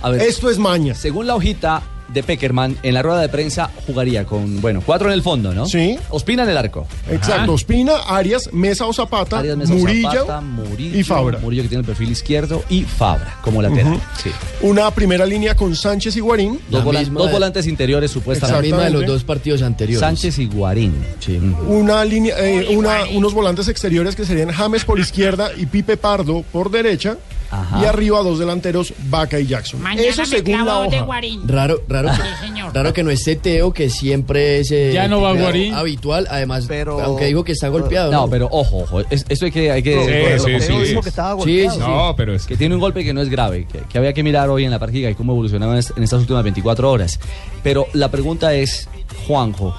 Speaker 4: A ver,
Speaker 5: Esto es maña.
Speaker 4: Según la hojita de Peckerman, en la rueda de prensa jugaría con, bueno, cuatro en el fondo, ¿no?
Speaker 5: Sí.
Speaker 4: Ospina en el arco.
Speaker 5: Exacto. Ospina, Arias, Mesa o Zapata,
Speaker 4: Arias Mesa
Speaker 5: Murillo,
Speaker 4: Zapata, Murillo
Speaker 5: y Fabra.
Speaker 4: Murillo que tiene el perfil izquierdo y Fabra como lateral. Sí.
Speaker 5: Una primera línea con Sánchez y Guarín.
Speaker 4: Dos,
Speaker 11: La
Speaker 4: volan-
Speaker 11: misma
Speaker 4: dos
Speaker 11: de-
Speaker 4: volantes interiores
Speaker 11: La
Speaker 4: supuestamente.
Speaker 11: misma de los dos partidos anteriores.
Speaker 4: Sánchez y Guarín. Sí.
Speaker 5: Una línea, eh, una, unos volantes exteriores que serían James por izquierda y Pipe Pardo por derecha.
Speaker 4: Ajá.
Speaker 5: Y arriba dos delanteros, Vaca y Jackson.
Speaker 17: Mañana
Speaker 5: Eso
Speaker 17: me
Speaker 5: según la hoja.
Speaker 17: Guarín.
Speaker 11: Raro, raro,
Speaker 17: Sí, señor.
Speaker 11: raro que no esté Teo, que siempre es eh,
Speaker 8: Ya no va Guarín.
Speaker 11: habitual. Además,
Speaker 7: Pero-
Speaker 11: aunque digo que está golpeado.
Speaker 4: No, pero ojo, ojo. es- esto hay que, hay que,
Speaker 8: Sí, sí, sí, sí.
Speaker 7: que estaba
Speaker 11: Sí,
Speaker 7: golpeado.
Speaker 11: sí,
Speaker 8: No, pero es que
Speaker 4: que tiene un golpe que no es grave, que, que había que mirar hoy en la práctica y cómo evolucionaba en est- en estas últimas 24 horas. Pero la pregunta es, Juanjo,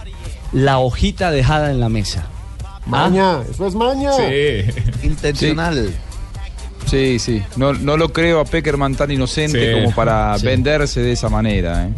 Speaker 4: la hojita dejada en la mesa,
Speaker 5: Maña, eso es maña.
Speaker 6: Intencional.
Speaker 9: Sí, sí. No, no lo creo a Peckerman tan inocente
Speaker 8: Sí.
Speaker 9: como para
Speaker 8: Sí.
Speaker 9: venderse de esa manera. ¿eh?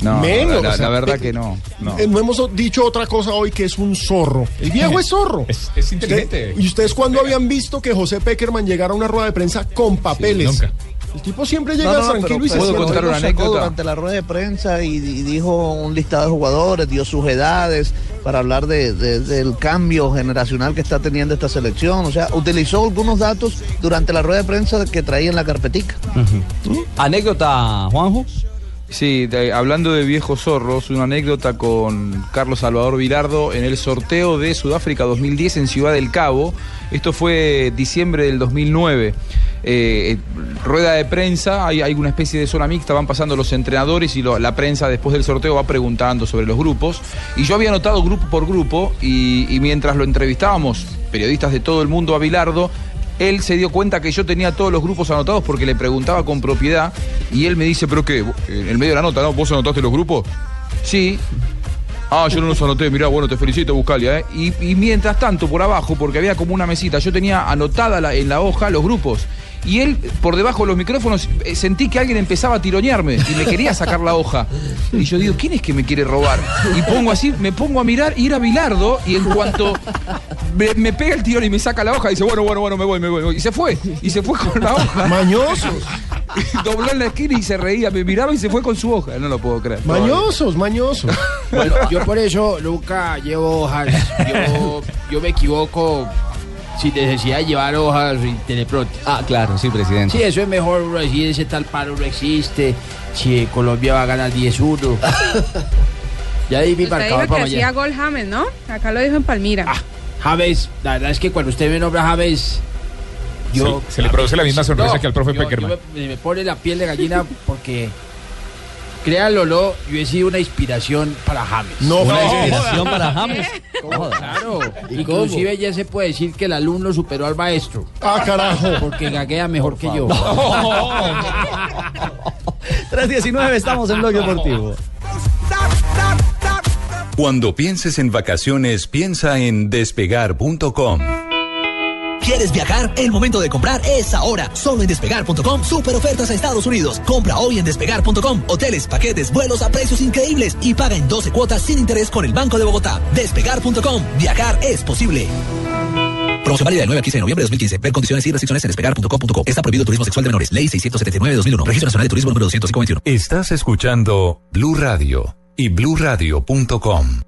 Speaker 9: No,
Speaker 5: Menos,
Speaker 9: la,
Speaker 5: o sea,
Speaker 9: la verdad
Speaker 5: Pe-
Speaker 9: que no. no.
Speaker 5: Eh, No hemos dicho otra cosa hoy que es un zorro. El viejo es zorro.
Speaker 8: Es, es inteligente.
Speaker 5: ¿Y ustedes cuándo habían visto que José Peckerman llegara a una rueda de prensa con papeles?
Speaker 8: nunca.
Speaker 5: El tipo siempre llega
Speaker 6: No, no,
Speaker 5: tranquilo
Speaker 6: pero-
Speaker 5: y se
Speaker 9: ¿Puedo contar una anécdota?
Speaker 6: durante la rueda de prensa y, y dijo un listado de jugadores, dio sus edades para hablar de- de- del cambio generacional que está teniendo esta selección. O sea, utilizó algunos datos durante la rueda de prensa que traía en la carpetica.
Speaker 4: Anécdota, Juanjo.
Speaker 9: Sí, hablando de viejos zorros, una anécdota con Carlos Salvador Vilardo en el sorteo de Sudáfrica 2010 en Ciudad del Cabo. Esto fue diciembre del 2009. Eh, eh, rueda de prensa, hay, una especie de zona mixta, van pasando los entrenadores y la prensa después del sorteo va preguntando sobre los grupos. Y yo había anotado grupo por grupo y, y mientras lo entrevistábamos, periodistas de todo el mundo a Bilardo, él se dio cuenta que yo tenía todos los grupos anotados porque le preguntaba con propiedad y él me dice, pero qué, en el medio de la nota, ¿no? ¿Vos anotaste los grupos? Sí. Ah, yo no los anoté, mirá, bueno, te felicito, Buscalia, ¿eh? Y, y mientras tanto, por abajo, porque había como una mesita, yo tenía anotada la- en la hoja los grupos. Y él, por debajo de los micrófonos, eh, sentí que alguien empezaba a tironearme y me quería sacar la hoja. Y yo digo, ¿quién es que me quiere robar? Y pongo así, me pongo a mirar y era Bilardo, y en cuanto me, pega el tirón y me saca la hoja, dice, bueno, bueno, bueno, me voy. me voy. Y se fue, y se fue con la hoja.
Speaker 5: Mañosos.
Speaker 9: Dobló en la esquina y se reía, me miraba y se fue con su hoja. No lo puedo creer.
Speaker 5: Mañosos, mañosos.
Speaker 11: Bueno, yo por eso nunca llevo hojas. Yo, yo me equivoco sin necesidad de llevar hojas sin teleprompter.
Speaker 4: Ah, claro, sí, presidente.
Speaker 11: Sí, eso es mejor uno decir ese tal paro no existe. Si Colombia va a ganar 10-1. ya di mi
Speaker 14: Usted
Speaker 11: marcador
Speaker 14: dijo
Speaker 11: para
Speaker 14: que hacía
Speaker 11: mañana.
Speaker 14: gol James, ¿no? Acá lo dijo en Palmira.
Speaker 11: James, la verdad es que cuando usted me nombra James, yo.
Speaker 8: Se- se le produce la misma sonrisa
Speaker 11: No,
Speaker 8: que al profe
Speaker 11: yo-
Speaker 8: Peckerman.
Speaker 11: yo me, me pone la piel de gallina porque. Créanlo o no, yo he sido una inspiración para James.
Speaker 5: No,
Speaker 4: Una
Speaker 5: no.
Speaker 4: inspiración para James.
Speaker 11: ¿Cómo? Claro.
Speaker 16: ¿Y
Speaker 11: Inclusive ya se puede decir que el alumno superó al maestro.
Speaker 5: Ah, carajo.
Speaker 11: Porque gaguea mejor que yo.
Speaker 4: 319, estamos en Blog Deportivo.
Speaker 1: Cuando pienses en vacaciones, piensa en despegar.com.
Speaker 18: ¿Quieres viajar? El momento de comprar es ahora. Solo en despegar.com, super ofertas a Estados Unidos. Compra hoy en despegar.com. Hoteles, paquetes, vuelos a precios increíbles y paga en 12 cuotas sin interés con el Banco de Bogotá. Despegar.com. Viajar es posible. Promoción válida del 9 al 15 de noviembre de 2015. Ver condiciones y restricciones en despegar.com.co. Está prohibido turismo sexual de menores. Ley 679 de 2001. Registro Nacional de Turismo número 221.
Speaker 1: Estás escuchando Blue Radio y bluradio.com.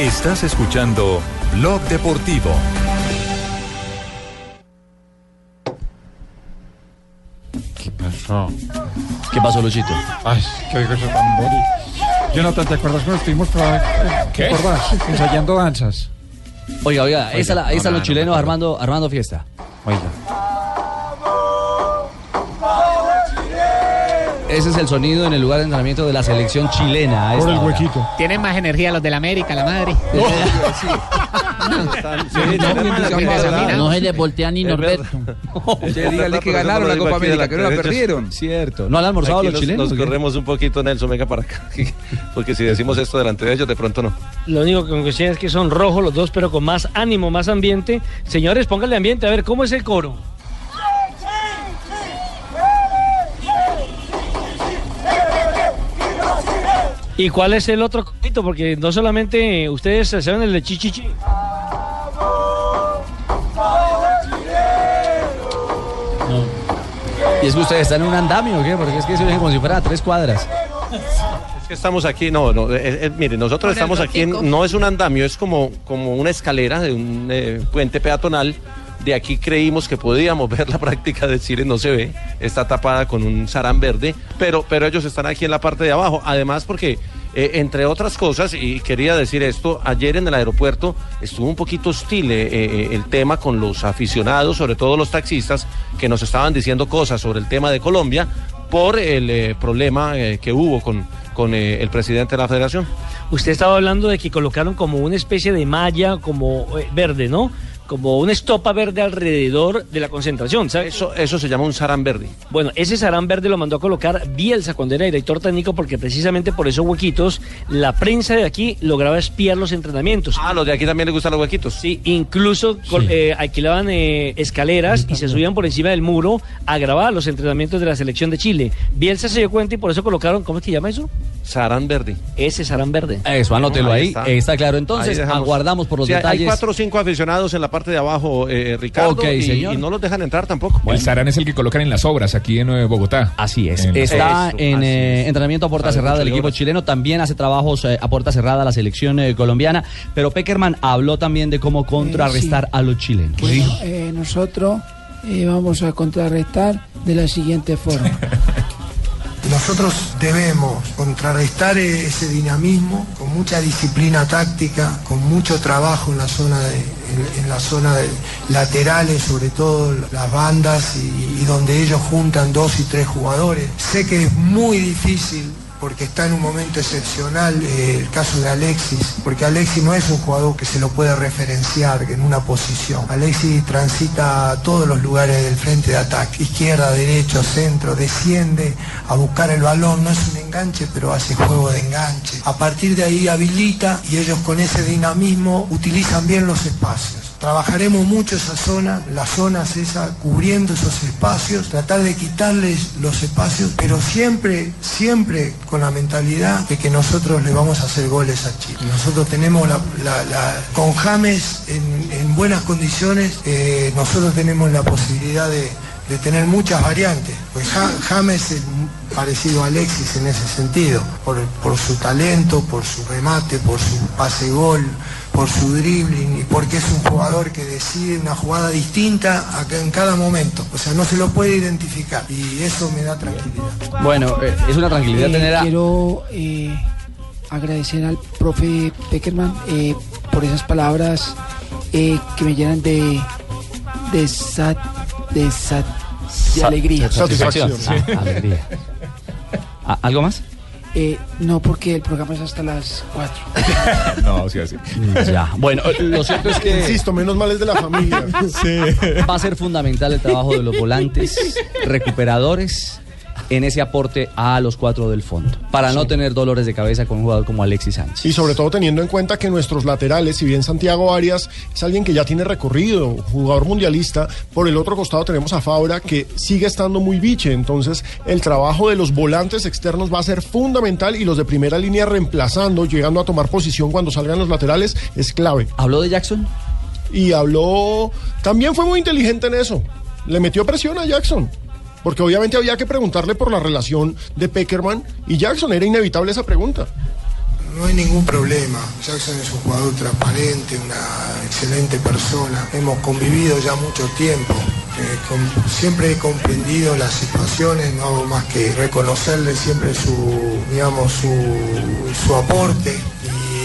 Speaker 1: Estás escuchando Blog Deportivo.
Speaker 19: ¿Qué pasó?
Speaker 4: ¿Qué pasó, Luchito?
Speaker 19: Ay, qué cosa tan bonita. Jonathan, ¿te acuerdas cuando estuvimos
Speaker 4: ¿Qué?
Speaker 19: ensayando danzas?
Speaker 4: Oiga, oiga, ahí están
Speaker 19: Oiga,
Speaker 4: están
Speaker 19: no,
Speaker 4: los
Speaker 19: no,
Speaker 4: chilenos
Speaker 19: no,
Speaker 4: armando, armando fiesta.
Speaker 19: Oiga.
Speaker 4: Ese es el sonido en el lugar de entrenamiento de la selección chilena. a esta hora.
Speaker 17: Tienen más energía los de la América, la madre.
Speaker 11: No se le voltea ni Norberto.
Speaker 9: Dígale que ganaron la Copa América, que no la perdieron.
Speaker 4: Cierto. ¿No han almorzado los
Speaker 7: nos-
Speaker 4: chilenos?
Speaker 7: Nos corremos un poquito, Nelson, venga para acá. Porque si decimos esto delante de ellos, de pronto no.
Speaker 12: Lo único que conocía es que son rojos los dos, pero con más ánimo, más ambiente. Señores, pónganle ambiente, a ver, ¿cómo es el coro? ¿Y cuál es el otro corito? Porque no solamente ustedes se saben el de chichichi.
Speaker 4: ¿Y es que ustedes están en un andamio o qué? Porque es que se oye como si fuera a tres cuadras.
Speaker 7: Es que estamos aquí, no, no, eh, eh, mire, nosotros estamos aquí, en- no es un andamio, es como, como una escalera de un eh, puente peatonal. De aquí creímos que podíamos ver la práctica de Chile, no se ve, está tapada con un sarán verde, pero, pero ellos están aquí en la parte de abajo. Además, porque, eh, entre otras cosas, y quería decir esto, ayer en el aeropuerto estuvo un poquito hostil eh, eh, el tema con los aficionados, sobre todo los taxistas, que nos estaban diciendo cosas sobre el tema de Colombia por el problema que hubo con, con el presidente de la federación.
Speaker 12: Usted estaba hablando de que colocaron como una especie de malla, como verde, ¿no? Como una estopa verde alrededor de la concentración. ¿sabes?
Speaker 7: Eso, eso se llama un sarán verde.
Speaker 12: Bueno, ese sarán verde lo mandó a colocar Bielsa cuando era director técnico porque precisamente por esos huequitos la prensa de aquí lograba espiar los entrenamientos.
Speaker 7: Ah, los de aquí también les gustan los huequitos.
Speaker 12: Sí, incluso eh, alquilaban eh, escaleras y se subían por encima del muro a grabar los entrenamientos de la selección de Chile. Bielsa se dio cuenta y por eso colocaron, ¿cómo es que llama eso?
Speaker 7: Sarán verde.
Speaker 12: Ese sarán verde.
Speaker 4: Eso, anótelo
Speaker 7: Ahí
Speaker 4: ahí.
Speaker 7: está.
Speaker 4: Está. claro. Entonces, aguardamos por los detalles.
Speaker 7: Hay cuatro o cinco aficionados en la parte de abajo, eh, Ricardo,
Speaker 4: Ok,
Speaker 7: y,
Speaker 4: señor.
Speaker 7: y no los dejan entrar tampoco.
Speaker 20: El Sarán es el que colocan en las obras aquí en eh, Bogotá.
Speaker 4: Así es.
Speaker 20: En
Speaker 4: Está en eh, entrenamiento a puerta
Speaker 20: Sabe
Speaker 4: cerrada del
Speaker 20: de
Speaker 4: equipo chileno. También hace trabajos eh, a puerta cerrada la selección eh, colombiana. Pero Peckerman habló también de cómo contrarrestar a los chilenos.
Speaker 16: Bueno, eh, nosotros eh, vamos a contrarrestar de la siguiente forma.
Speaker 2: Nosotros debemos contrarrestar e- ese dinamismo con mucha disciplina táctica, con mucho trabajo en la zona de, en, la zona de laterales, sobre todo las bandas y donde ellos juntan dos y tres jugadores. Sé que es muy difícil porque está en un momento excepcional eh, el caso de Alexis, porque Alexis no es un jugador que se lo puede referenciar en una posición. Alexis transita todos los lugares del frente de ataque, izquierda, derecho, centro, desciende a buscar el balón, no es un enganche, pero hace juego de enganche. A partir de ahí habilita y ellos con ese dinamismo utilizan bien los espacios. Trabajaremos mucho esa zona, las zonas esas, cubriendo esos espacios, tratar de quitarles los espacios, pero siempre, siempre con la mentalidad de que nosotros le vamos a hacer goles a Chile. Nosotros tenemos la, con James en, en buenas condiciones, eh, nosotros tenemos la posibilidad de, tener muchas variantes. Pues Ja- James es parecido a Alexis en ese sentido, por, por su talento, por su remate, por su pase gol, por su dribbling y porque es un jugador que decide una jugada distinta a que en cada momento. O sea, no se lo puede identificar y eso me da tranquilidad.
Speaker 4: Bueno, eh, es una tranquilidad
Speaker 16: Eh,
Speaker 4: tener a...
Speaker 16: Quiero eh, agradecer al profe Peckerman eh, por esas palabras eh, que me llenan de, de, sat, de, sat, de
Speaker 4: Sa-
Speaker 16: alegría.
Speaker 4: Satisfacción. Ah, alegría. Ah, ¿Algo más?
Speaker 16: Eh, no, porque el programa es hasta las 4.
Speaker 20: No, sí, así.
Speaker 4: Ya. Bueno, lo cierto es que...
Speaker 5: Insisto, menos mal es de la familia.
Speaker 4: Va a ser fundamental el trabajo de los volantes recuperadores en ese aporte a los cuatro del fondo, para no tener dolores de cabeza con un jugador como Alexis Sánchez.
Speaker 5: Y sobre todo teniendo en cuenta que nuestros laterales, si bien Santiago Arias es alguien que ya tiene recorrido, jugador mundialista, por el otro costado tenemos a Fabra que sigue estando muy biche. Entonces, el trabajo de los volantes externos va a ser fundamental y los de primera línea reemplazando, llegando a tomar posición cuando salgan los laterales, es clave.
Speaker 4: ¿Habló de Jackson?
Speaker 5: Y habló. También fue muy inteligente en eso. Le metió presión a Jackson. Porque obviamente había que preguntarle por la relación de Peckerman y Jackson. Era inevitable esa pregunta.
Speaker 2: No hay ningún problema. Jackson es un jugador transparente, una excelente persona. Hemos convivido ya mucho tiempo. Eh, siempre he comprendido las situaciones, no hago más que reconocerle siempre su, digamos, su, su aporte.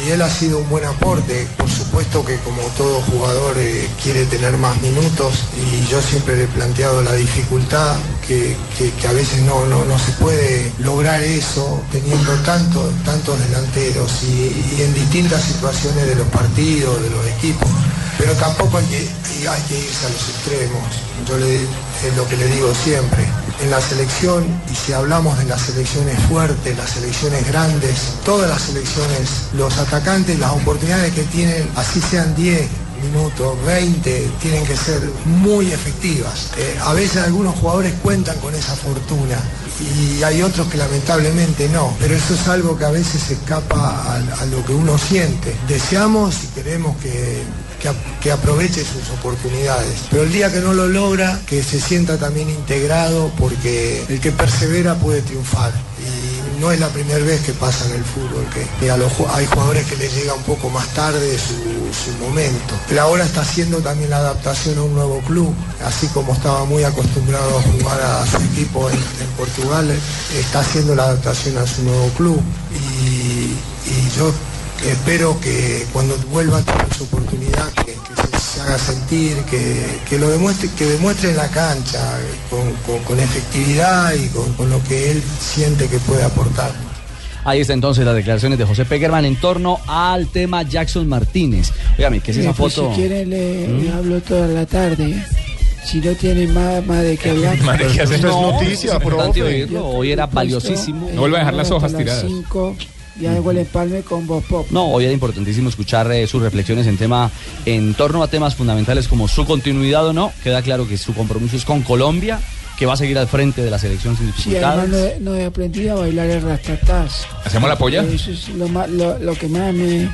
Speaker 2: Y él ha sido un buen aporte. Por supuesto que como todo jugador eh, quiere tener más minutos y yo siempre le he planteado la dificultad que, a veces no, no, no se puede lograr eso teniendo tanto, tantos delanteros y, en distintas situaciones de los partidos, de los equipos. Pero tampoco hay que, hay que irse a los extremos. Yo es lo que le digo siempre. En la selección, y si hablamos de las selecciones fuertes, las selecciones grandes, todas las selecciones, los atacantes, las oportunidades que tienen, así sean 10 minutos, 20, tienen que ser muy efectivas. Eh, a veces algunos jugadores cuentan con esa fortuna y hay otros que lamentablemente no, pero eso es algo que a veces escapa a, lo que uno siente. Deseamos y queremos que, que, que aproveche sus oportunidades, pero el día que no lo logra, que se sienta también integrado porque el que persevera puede triunfar. No es la primera vez que pasa en el fútbol, que, hay jugadores que les llega un poco más tarde su, su momento. Pero ahora está haciendo también la adaptación a un nuevo club, así como estaba muy acostumbrado a jugar a su equipo en, Portugal, está haciendo la adaptación a su nuevo club. Y, yo espero que cuando vuelva a tener su oportunidad, que, haga sentir, que, que lo demuestre, que demuestre en la cancha con, con- con efectividad y con, con lo que él siente que puede aportar.
Speaker 4: Ahí está entonces las declaraciones de José Peckerman en torno al tema Jackson Martínez. Óigame, ¿qué es esa
Speaker 16: pues,
Speaker 4: foto?
Speaker 16: si quieren le,
Speaker 4: ¿Mm?
Speaker 16: le hablo toda la tarde. Si no tienen más, más de qué hablar.
Speaker 8: Hacer.
Speaker 5: Es
Speaker 4: No,
Speaker 5: noticia,
Speaker 4: es importante
Speaker 5: profe.
Speaker 4: oírlo. Hoy era valiosísimo.
Speaker 8: No vuelva a dejar las hojas
Speaker 16: las
Speaker 8: tiradas.
Speaker 16: cinco, ya hago el empalme con Bob Pop.
Speaker 4: No, hoy era importantísimo escuchar eh, sus reflexiones en tema, en torno a temas fundamentales como su continuidad o no. Queda claro que su compromiso es con Colombia, que va a seguir al frente de la selección sin
Speaker 16: Sí, además no, he- no he aprendido a bailar el rastatás.
Speaker 20: ¿Hacemos la polla?
Speaker 16: Eso es lo, más- lo, lo que más me,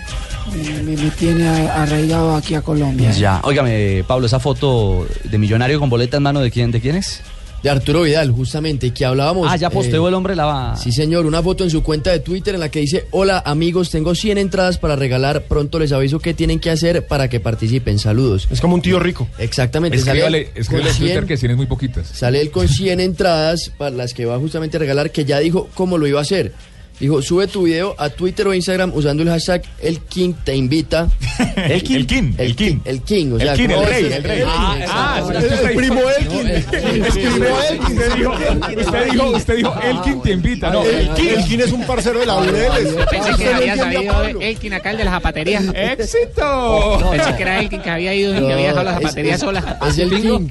Speaker 16: me, tiene arraigado aquí a Colombia.
Speaker 4: Ya, óigame, Pablo, esa foto de millonario con boleta en mano de quién, de quién es?
Speaker 21: De Arturo Vidal, justamente, que hablábamos.
Speaker 4: Ah, ya posteó el hombre la
Speaker 21: Sí, señor, una foto en su cuenta de Twitter en la que dice, hola amigos, tengo 100 entradas para regalar, pronto les aviso qué tienen que hacer para que participen, saludos.
Speaker 5: Es como un tío rico.
Speaker 21: Exactamente.
Speaker 20: Escríbale, escríbale
Speaker 21: con
Speaker 20: en Twitter
Speaker 21: 100
Speaker 20: que tienes muy poquitas.
Speaker 21: Sale él con 100 entradas para las que va justamente a regalar, que ya dijo cómo lo iba a hacer. Dijo, sube tu video a Twitter o Instagram usando el hashtag El King te invita.
Speaker 8: El King. El King.
Speaker 21: El King. El King, o
Speaker 8: El
Speaker 21: sea,
Speaker 8: King, el
Speaker 21: ¿cómo
Speaker 8: rey, el rey.
Speaker 21: Ah,
Speaker 8: Ah,
Speaker 5: El primo Elkin.
Speaker 21: El-
Speaker 5: El primo Elkin.
Speaker 8: Usted dijo, usted dijo, usted dijo, el King te invita. No,
Speaker 5: El
Speaker 8: el King.
Speaker 5: Elkin es un parcero de la.
Speaker 17: Yo pensé que había sabido Elkin acá, el de la zapatería.
Speaker 20: ¡Éxito!
Speaker 17: Pensé que era Elkin que había ido y que había dejado la zapatería
Speaker 21: es-
Speaker 17: sola.
Speaker 21: Es el King.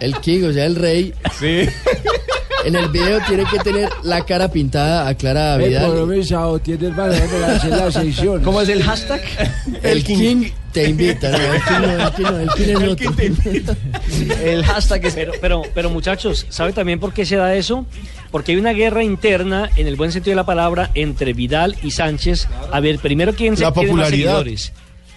Speaker 21: El King, o sea, el rey.
Speaker 8: Sí.
Speaker 21: En el video tiene que tener la cara pintada a Clara Vidal.
Speaker 16: o tiene el valor de hacer la sección.
Speaker 4: ¿Cómo es el hashtag?
Speaker 21: El King te invita. No, el King no, el King no, el King es otro.
Speaker 4: El hashtag es...
Speaker 12: Pero, pero, pero muchachos, ¿sabe también por qué se da eso? Porque hay una guerra interna, en el buen sentido de la palabra, entre Vidal y Sánchez. A ver, primero, ¿quién se
Speaker 5: La
Speaker 12: tiene más
Speaker 5: popularidad.
Speaker 12: seguidores?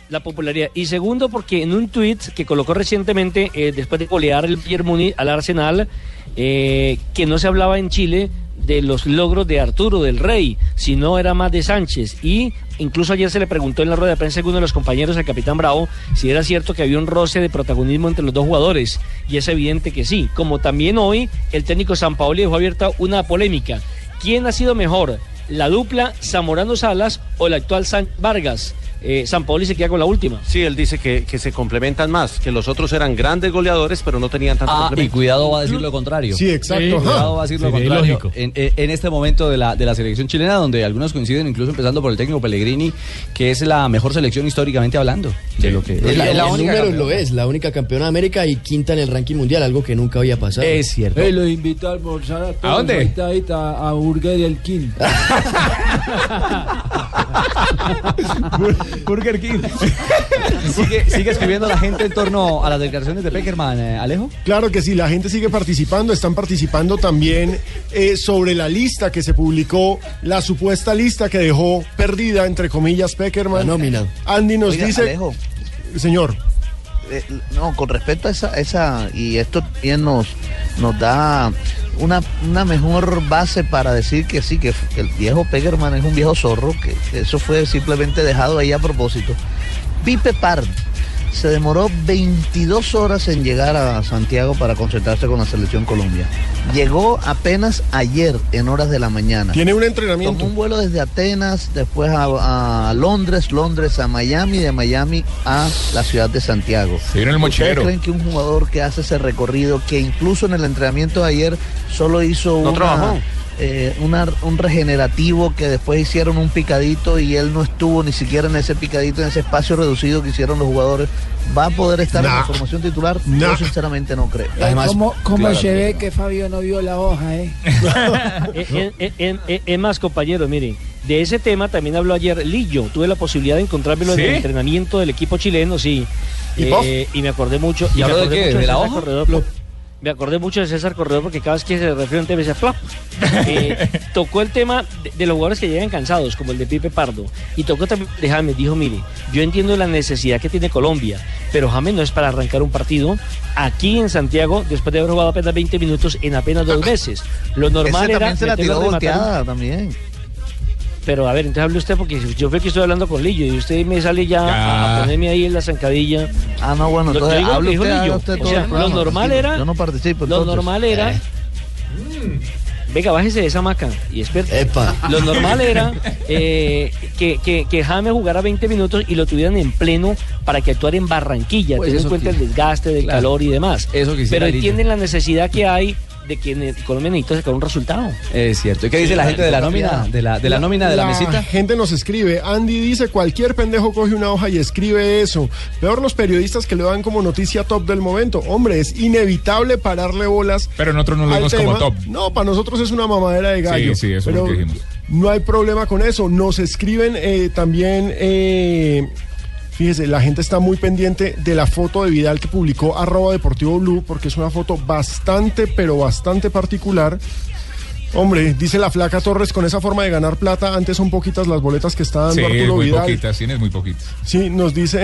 Speaker 12: La popularidad. Y segundo, porque en un tweet que colocó recientemente, eh, después de golear el Múnich al Arsenal, eh, que no se hablaba en Chile de los logros de Arturo del Rey, sino era más de Sánchez. Y incluso ayer se le preguntó en la rueda de prensa a uno de los compañeros al capitán Bravo si era cierto que había un roce de protagonismo entre los dos jugadores. Y es evidente que sí. Como también hoy el técnico San Paoli dejó abierta una polémica. ¿Quién ha sido mejor? ¿La dupla Zamorano Salas o el actual San Vargas? Eh, San Paoli se queda con la última.
Speaker 7: Sí, él dice que, que se complementan más, que los otros eran grandes goleadores, pero no tenían tanto
Speaker 4: Ah, y cuidado va a decir lo contrario.
Speaker 5: Sí, exacto.
Speaker 4: Cuidado va a decir lo contrario.
Speaker 8: ilógico.
Speaker 4: En, este momento de la, de la selección chilena, donde algunos coinciden, incluso empezando por el técnico Pellegrini, que es la mejor selección históricamente hablando. De lo que, es la, es la única campeona.
Speaker 21: lo es, la única campeona de América y quinta en el ranking mundial, algo que nunca había pasado.
Speaker 4: Es cierto.
Speaker 16: Eh, lo invito a almorzar a todos.
Speaker 20: dónde?
Speaker 16: ahorita, ahorita, a Burger del King.
Speaker 8: Burger King.
Speaker 4: ¿Sigue, sigue escribiendo la gente en torno a las declaraciones de Peckerman, eh, Alejo?
Speaker 5: Claro que sí, la gente sigue participando, están participando también eh, sobre la lista que se publicó, la supuesta lista que dejó perdida, entre comillas, Peckerman.
Speaker 21: La nómina.
Speaker 5: Andy nos
Speaker 6: Oiga,
Speaker 5: dice...
Speaker 6: Alejo.
Speaker 5: Señor.
Speaker 6: Eh, no, con respecto a esa, esa y esto bien nos, nos da una, una mejor base para decir que sí, que, el viejo Pegerman es un viejo zorro, que, que eso fue simplemente dejado ahí a propósito. Pipe Pardo se demoró 22 horas en llegar a Santiago para concentrarse con la selección Colombia. Llegó apenas ayer en horas de la mañana.
Speaker 5: Tiene un entrenamiento.
Speaker 6: Tomó un vuelo desde Atenas, después a, a Londres, Londres a Miami, de Miami a la ciudad de Santiago.
Speaker 20: Se vino el
Speaker 6: ¿Ustedes
Speaker 20: mochilero.
Speaker 6: creen que un jugador que hace ese recorrido, que incluso en el entrenamiento de ayer solo hizo
Speaker 7: No
Speaker 6: una,
Speaker 7: trabajó.
Speaker 6: Eh, una- un regenerativo que después hicieron un picadito y él no estuvo ni siquiera en ese picadito, en ese espacio reducido que hicieron los jugadores, va a poder estar en la formación titular?
Speaker 5: Nah.
Speaker 6: Yo sinceramente no creo.
Speaker 4: Además,
Speaker 16: ¿Cómo, cómo
Speaker 4: claro,
Speaker 16: se ve que Fabio no vio la hoja, eh?
Speaker 12: Eh, eh, Es más, compañero, miren, de ese tema también habló ayer Lillo. Tuve la posibilidad de encontrármelo
Speaker 8: ¿Sí?
Speaker 12: en el entrenamiento del equipo chileno, sí.
Speaker 5: ¿Y
Speaker 12: Eh, y me acordé mucho.
Speaker 4: ¿Y
Speaker 12: me
Speaker 4: habló de qué?
Speaker 12: mucho
Speaker 4: ¿De la hoja?
Speaker 12: Corredor, me acordé mucho de César Corredor porque cada vez que se refiere a un tema decía flop. Eh, tocó el tema de, de los jugadores que llegan cansados, como el de Pipe Pardo. Y tocó también de James. Dijo, mire, yo entiendo la necesidad que tiene Colombia, pero James no es para arrancar un partido aquí en Santiago después de haber jugado apenas 20 minutos en apenas dos meses. Lo normal
Speaker 6: Ese
Speaker 12: era
Speaker 6: se la tiró
Speaker 12: un-
Speaker 6: también.
Speaker 12: Pero a ver, entonces hable usted porque yo fue que estoy hablando con Lillo y usted me sale ya a,
Speaker 20: Ya.
Speaker 12: a ponerme ahí en la zancadilla.
Speaker 6: Ah, no, bueno,
Speaker 12: Lo-
Speaker 6: entonces hable usted,
Speaker 12: Lillo.
Speaker 6: usted
Speaker 12: O
Speaker 6: todo
Speaker 12: sea,
Speaker 6: programa,
Speaker 12: lo normal
Speaker 6: tranquilo.
Speaker 12: era-
Speaker 6: Yo no participo.
Speaker 12: Lo normal era.
Speaker 21: Eh.
Speaker 12: Venga, bájese de esa maca y despierte.
Speaker 21: Epa.
Speaker 12: Lo normal era eh, que, que, que James jugara 20 minutos y lo tuvieran en pleno para que actuara en Barranquilla,
Speaker 4: Pues
Speaker 12: teniendo en cuenta el desgaste del
Speaker 4: claro.
Speaker 12: calor y demás.
Speaker 4: Eso quisiera
Speaker 12: Pero entienden la necesidad que hay de que ne- Colombia necesita sacar un resultado.
Speaker 4: Es cierto. ¿Y qué dice la gente de la nómina? De la, de la nómina de la, mesita.
Speaker 5: gente nos escribe. Andy dice: cualquier pendejo coge una hoja y escribe eso. Peor los periodistas que lo dan como noticia top del momento. Hombre, es inevitable pararle bolas.
Speaker 20: Pero nosotros no lo
Speaker 5: al
Speaker 20: vimos como top.
Speaker 5: No, para nosotros es una mamadera de gallo.
Speaker 20: Sí, sí, eso es
Speaker 5: pero
Speaker 20: lo que dijimos.
Speaker 5: No hay problema con eso. Nos escriben eh, también. eh, Fíjese, la gente está muy pendiente de la foto de Vidal que publicó arroba Deportivo Blue porque es una foto bastante, pero bastante particular. Hombre, dice la flaca Torres, con esa forma de ganar plata, antes son poquitas las boletas que está dando
Speaker 20: Sí, es
Speaker 5: Arturo
Speaker 20: muy
Speaker 5: Vidal.
Speaker 20: poquitas, tienes muy poquitas.
Speaker 5: Sí, nos dice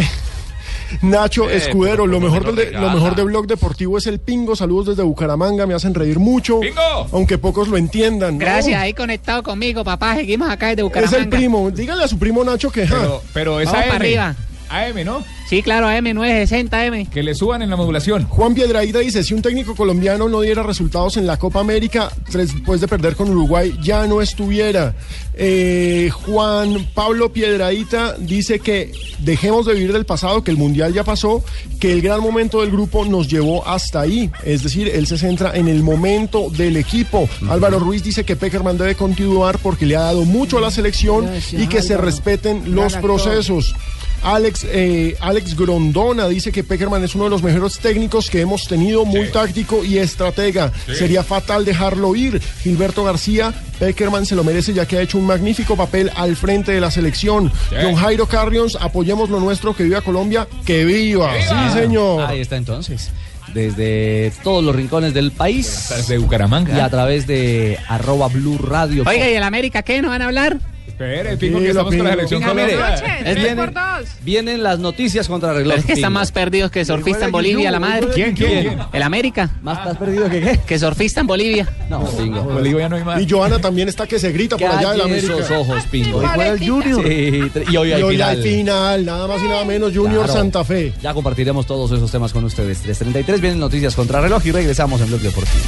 Speaker 5: Nacho
Speaker 20: Eh,
Speaker 5: Escudero, lo mejor,
Speaker 20: menos
Speaker 5: lo mejor de Blog Deportivo es el Pingo. Saludos desde Bucaramanga, me hacen reír mucho.
Speaker 20: ¡Pingo!
Speaker 5: Aunque pocos lo entiendan. ¿no?
Speaker 17: Gracias, ahí conectado conmigo, papá. Seguimos acá desde Bucaramanga.
Speaker 5: Es el primo. Dígale a su primo Nacho que.
Speaker 20: Pero, pero es
Speaker 17: Vamos
Speaker 20: AM.
Speaker 17: para arriba.
Speaker 20: AM, ¿no?
Speaker 17: Sí, claro, AM960M.
Speaker 20: Que le suban en la modulación.
Speaker 5: Juan Piedraíta dice, si un técnico colombiano no diera resultados en la Copa América, después de perder con Uruguay, ya no estuviera. Eh, Juan Pablo Piedraíta dice que dejemos de vivir del pasado, que el Mundial ya pasó, que el gran momento del grupo nos llevó hasta ahí. Es decir, él se centra en el momento del equipo. Álvaro Ruiz dice que Peckerman debe continuar porque le ha dado mucho a la selección
Speaker 16: Gracias,
Speaker 5: y que se respeten los procesos. Alex, eh, Alex Grondona dice que Peckerman es uno de los mejores técnicos que hemos tenido, muy táctico y estratega.
Speaker 20: Sí.
Speaker 5: Sería fatal dejarlo ir. Gilberto García, Peckerman se lo merece ya que ha hecho un magnífico papel al frente de la selección.
Speaker 20: Sí.
Speaker 5: John Jairo Carrions, apoyemos lo nuestro, que viva Colombia, que viva. Sí, señor.
Speaker 4: Ahí está entonces. Desde todos los rincones del país.
Speaker 20: Desde Bucaramanga.
Speaker 4: Y a través de arroba Blue Radio.
Speaker 17: Oiga, ¿y el América qué? ¿No van a hablar?
Speaker 20: Espere, Pingo, que estamos con la selección
Speaker 4: vienen, vienen las noticias contra reloj.
Speaker 17: Es que están más perdidos que surfista en Bolivia, la madre.
Speaker 20: ¿Quién, quién, quién?
Speaker 17: ¿El América?
Speaker 4: ¿Más estás perdido que qué?
Speaker 17: Que surfista en Bolivia.
Speaker 4: No, Pingo.
Speaker 20: Bolivia no hay más.
Speaker 5: Y Joana también está que se grita por allá de la
Speaker 4: Calle
Speaker 5: América.
Speaker 4: esos ojos, Pingo.
Speaker 5: Hoy juega el Junior.
Speaker 4: Sí, y hoy hay
Speaker 5: Y hoy
Speaker 4: final.
Speaker 5: final, nada más y nada menos, Junior
Speaker 4: Claro.
Speaker 5: Santa Fe.
Speaker 4: Ya compartiremos todos esos temas con ustedes. 3.33 vienen noticias contra reloj y regresamos en Blog Deportivo.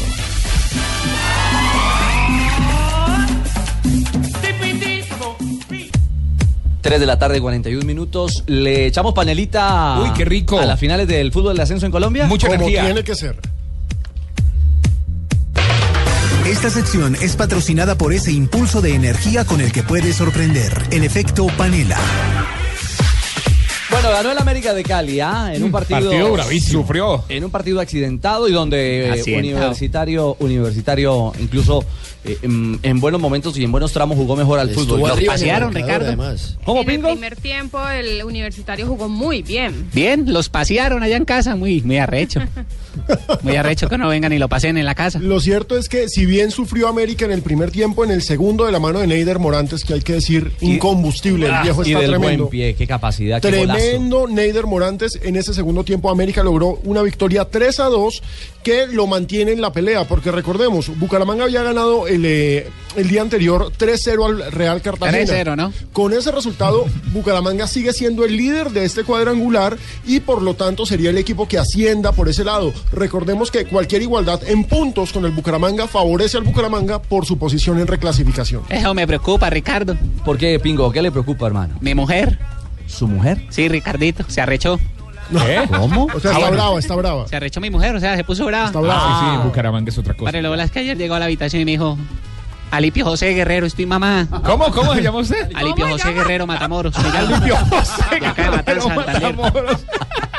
Speaker 4: 3 de la tarde, 41 minutos. Le echamos panelita
Speaker 20: Uy, qué rico.
Speaker 4: a las finales del fútbol de ascenso en Colombia.
Speaker 20: Mucha
Speaker 5: Como
Speaker 20: energía.
Speaker 5: tiene que ser.
Speaker 18: Esta sección es patrocinada por ese impulso de energía con el que puedes sorprender. El efecto panela.
Speaker 4: Bueno, ganó el América de Cali, ¿ah? En un partido,
Speaker 20: Partido bravísimo. Sufrió.
Speaker 4: En un partido accidentado y donde eh,
Speaker 17: Accidentado.
Speaker 4: universitario, universitario, incluso eh, en, en buenos momentos y en buenos tramos jugó mejor al
Speaker 21: Estuvo
Speaker 4: fútbol.
Speaker 21: el
Speaker 17: pasearon, Ricardo.
Speaker 21: además.
Speaker 4: ¿Cómo,
Speaker 22: en el primer tiempo el universitario jugó muy bien.
Speaker 17: Bien, los pasearon allá en casa, muy, muy arrecho. Muy arrecho que no vengan y lo pasen en la casa.
Speaker 5: Lo cierto es que si bien sufrió América en el primer tiempo, en el segundo de la mano de Neider Morantes, que hay que decir, incombustible, el
Speaker 4: Ah,
Speaker 5: viejo
Speaker 4: y
Speaker 5: está
Speaker 4: del
Speaker 5: tremendo.
Speaker 4: buen pie, qué capacidad, qué golazo.
Speaker 5: Tremendo Neider Morantes. En ese segundo tiempo América logró una victoria 3 a 2 que lo mantiene en la pelea. Porque recordemos, Bucaramanga había ganado el, eh, el día anterior 3-0 al Real Cartagena.
Speaker 17: 3-0, ¿no?
Speaker 5: Con ese resultado, Bucaramanga sigue siendo el líder de este cuadrangular y por lo tanto sería el equipo que ascienda por ese lado. Recordemos que cualquier igualdad en puntos con el Bucaramanga favorece al Bucaramanga por su posición en reclasificación.
Speaker 17: Eso me preocupa, Ricardo.
Speaker 4: ¿Por qué, Pingo? ¿Qué le preocupa, hermano?
Speaker 17: Mi mujer.
Speaker 4: ¿Su mujer?
Speaker 17: Sí, Ricardito, se arrechó.
Speaker 20: ¿Qué?
Speaker 4: ¿Cómo?
Speaker 5: O sea, está brava, está brava.
Speaker 17: Se arrechó mi mujer, o sea, se puso brava.
Speaker 5: Está brava.
Speaker 20: Ah, sí, sí, Bucaramanga es otra cosa.
Speaker 17: Lo verdad es que ayer llegó a la habitación y me dijo, Alipio José Guerrero, estoy mamá.
Speaker 20: ¿Cómo? ¿Cómo se llama usted?
Speaker 17: Alipio José Guerrero Matamoros.
Speaker 20: Alipio José Guerrero. Matamoros.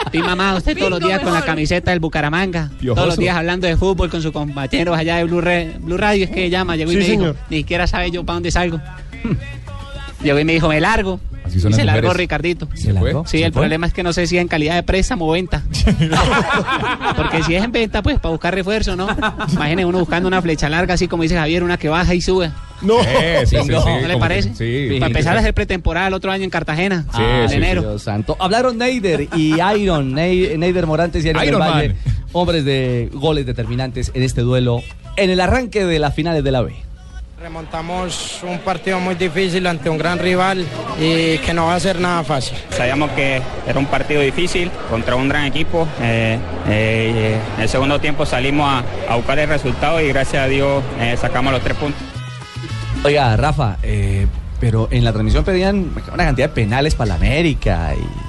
Speaker 17: Estoy mamá, usted todos los días con la camiseta del Bucaramanga.
Speaker 20: Piojoso.
Speaker 17: Todos los días hablando de fútbol con sus compañeros allá de Blue, Blue Radio. Es que llama, llegó y
Speaker 5: Sí,
Speaker 17: me dijo, ni siquiera sabe yo para dónde salgo. Llegó y me dijo, me largo.
Speaker 20: Así son
Speaker 17: y
Speaker 20: las
Speaker 17: se largó. Ricardito.
Speaker 4: ¿Se largó?
Speaker 17: Sí,
Speaker 4: ¿Se
Speaker 17: el
Speaker 4: fue?
Speaker 17: problema es que no sé si en calidad de préstamo o venta. Porque si es en venta, pues para buscar refuerzo, ¿no? Imagine uno buscando una flecha larga, así como dice Javier, una que baja y sube.
Speaker 5: No.
Speaker 20: Sí, sí,
Speaker 4: Pingo.
Speaker 20: sí,
Speaker 17: ¿No le parece?
Speaker 20: que- Sí.
Speaker 17: Para empezar a hacer pretemporada el otro año en Cartagena,
Speaker 20: Sí,
Speaker 17: en
Speaker 20: sí,
Speaker 17: enero.
Speaker 4: Dios santo. Hablaron Neider y Iron, Ney- Neider Morantes y Iron, Valle, hombres de goles determinantes en este duelo en el arranque de las finales de la B.
Speaker 23: Remontamos un partido muy difícil ante un gran rival y que no va a ser nada fácil.
Speaker 24: Sabíamos que era un partido difícil contra un gran equipo. Eh, eh, en el segundo tiempo salimos a, a buscar el resultado y gracias a Dios eh, sacamos los tres puntos.
Speaker 4: Oiga, Rafa, eh, pero en la transmisión pedían una cantidad de penales para la América y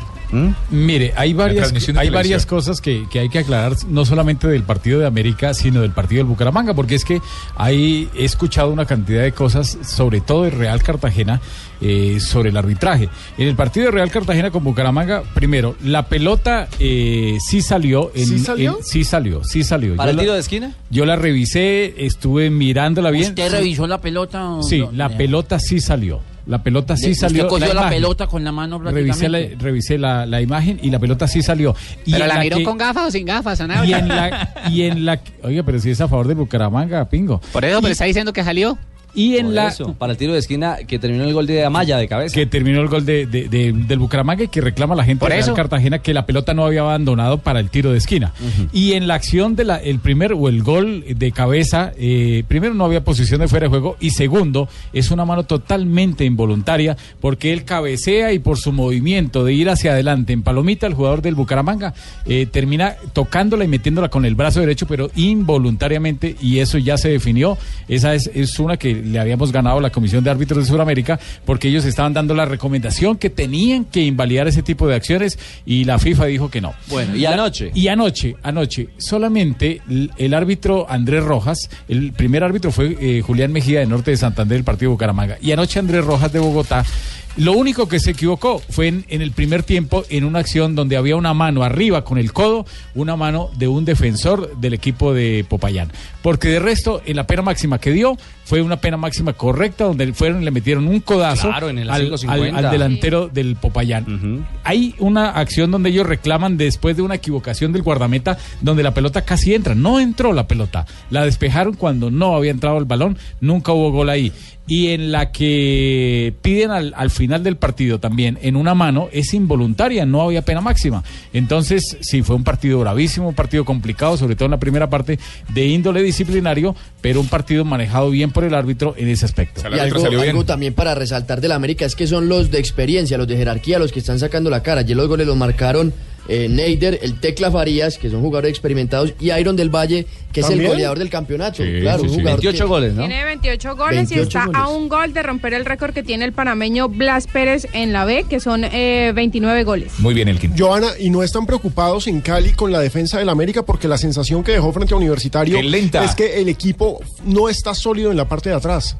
Speaker 8: Mire, hay varias, hay varias cosas que, que hay que aclarar, no solamente del partido de América, sino del partido del Bucaramanga, porque es que ahí he escuchado una cantidad de cosas, sobre todo de Real Cartagena, eh, sobre el arbitraje. En el partido de Real Cartagena con Bucaramanga, primero, la pelota eh, sí salió. En,
Speaker 4: ¿Sí salió?
Speaker 8: en- sí salió, sí salió.
Speaker 4: ¿Para
Speaker 8: Yo
Speaker 4: el
Speaker 8: la-
Speaker 4: de esquina?
Speaker 8: Yo la revisé, estuve mirándola bien.
Speaker 25: ¿Usted revisó la pelota? o
Speaker 8: Sí,
Speaker 25: no?
Speaker 8: la pelota sí salió. La pelota sí
Speaker 25: Le-
Speaker 8: salió.
Speaker 25: Usted cogió la, pelota con la mano
Speaker 8: Revisé, la, revisé la, la imagen y la pelota sí salió. Y
Speaker 17: ¿Pero
Speaker 8: en
Speaker 17: la miró
Speaker 8: que-
Speaker 17: con gafas o sin gafas,
Speaker 8: y en la y en la oiga pero si es a favor de Bucaramanga pingo
Speaker 17: Por eso, pero
Speaker 8: Y-
Speaker 17: está diciendo que salió.
Speaker 8: Y en
Speaker 4: Por
Speaker 8: la
Speaker 4: eso, para el tiro de esquina que terminó el gol de Amaya de cabeza.
Speaker 8: que terminó el gol de, de- de- del Bucaramanga y que reclama la gente
Speaker 4: Por
Speaker 8: de Real. Cartagena que la pelota no había abandonado para el tiro de esquina. Y en la acción de la, el primer o el gol de cabeza, eh, primero no había posición de fuera de juego y segundo es una mano totalmente involuntaria porque él cabecea y por su movimiento de ir hacia adelante en palomita el jugador del Bucaramanga eh, termina tocándola y metiéndola con el brazo derecho pero involuntariamente y eso ya se definió. Esa es, es una que le habíamos ganado la Comisión de Árbitros de Sudamérica porque ellos estaban dando la recomendación que tenían que invalidar ese tipo de acciones y la FIFA dijo que no.
Speaker 4: Bueno, y anoche.
Speaker 8: Y anoche, anoche, solamente el, árbitro Andrés Rojas, el primer árbitro fue eh, Julián Mejía de Norte de Santander, del partido de Bucaramanga. Y anoche Andrés Rojas de Bogotá, lo único que se equivocó fue en, en el primer tiempo en una acción donde había una mano arriba con el codo, una mano de un defensor del equipo de Popayán. Porque de resto, en la pena máxima que dio, fue una pena máxima correcta, donde fueron y le metieron un codazo
Speaker 4: Claro, en el
Speaker 8: al,
Speaker 4: 5.50.
Speaker 8: al- al delantero del Popayán. Hay una acción donde ellos reclaman después de una equivocación del guardameta, donde la pelota casi entra. No entró la pelota. La despejaron cuando no había entrado el balón. Nunca hubo gol ahí. Y en la que piden al, al final del partido también, en una mano, es involuntaria, no había pena máxima. Entonces, sí, fue un partido bravísimo, un partido complicado, sobre todo en la primera parte, de índole disciplinario, pero un partido manejado bien por el árbitro en ese aspecto.
Speaker 21: Y algo, algo también para resaltar del América es que son los de experiencia, los de jerarquía, los que están sacando la cara. Ayer los goles los marcaron eh, Neider, el Tecla Farías, que son jugadores experimentados, y Iron del Valle, que es el goleador del campeonato.
Speaker 8: Sí,
Speaker 21: claro,
Speaker 8: sí,
Speaker 21: un
Speaker 8: sí.
Speaker 21: jugador
Speaker 4: 28
Speaker 21: que-
Speaker 4: goles, ¿no?
Speaker 22: Tiene 28 goles y
Speaker 21: 28
Speaker 22: está
Speaker 21: goles.
Speaker 22: a un gol de romper el récord que tiene el panameño Blas Pérez en la B, que son eh, 29 goles.
Speaker 20: Muy bien, Elkin.
Speaker 5: Joana, y no están preocupados en Cali con la defensa del América porque la sensación que dejó frente a Universitario
Speaker 20: lenta.
Speaker 5: es que el equipo no está sólido en la parte de atrás.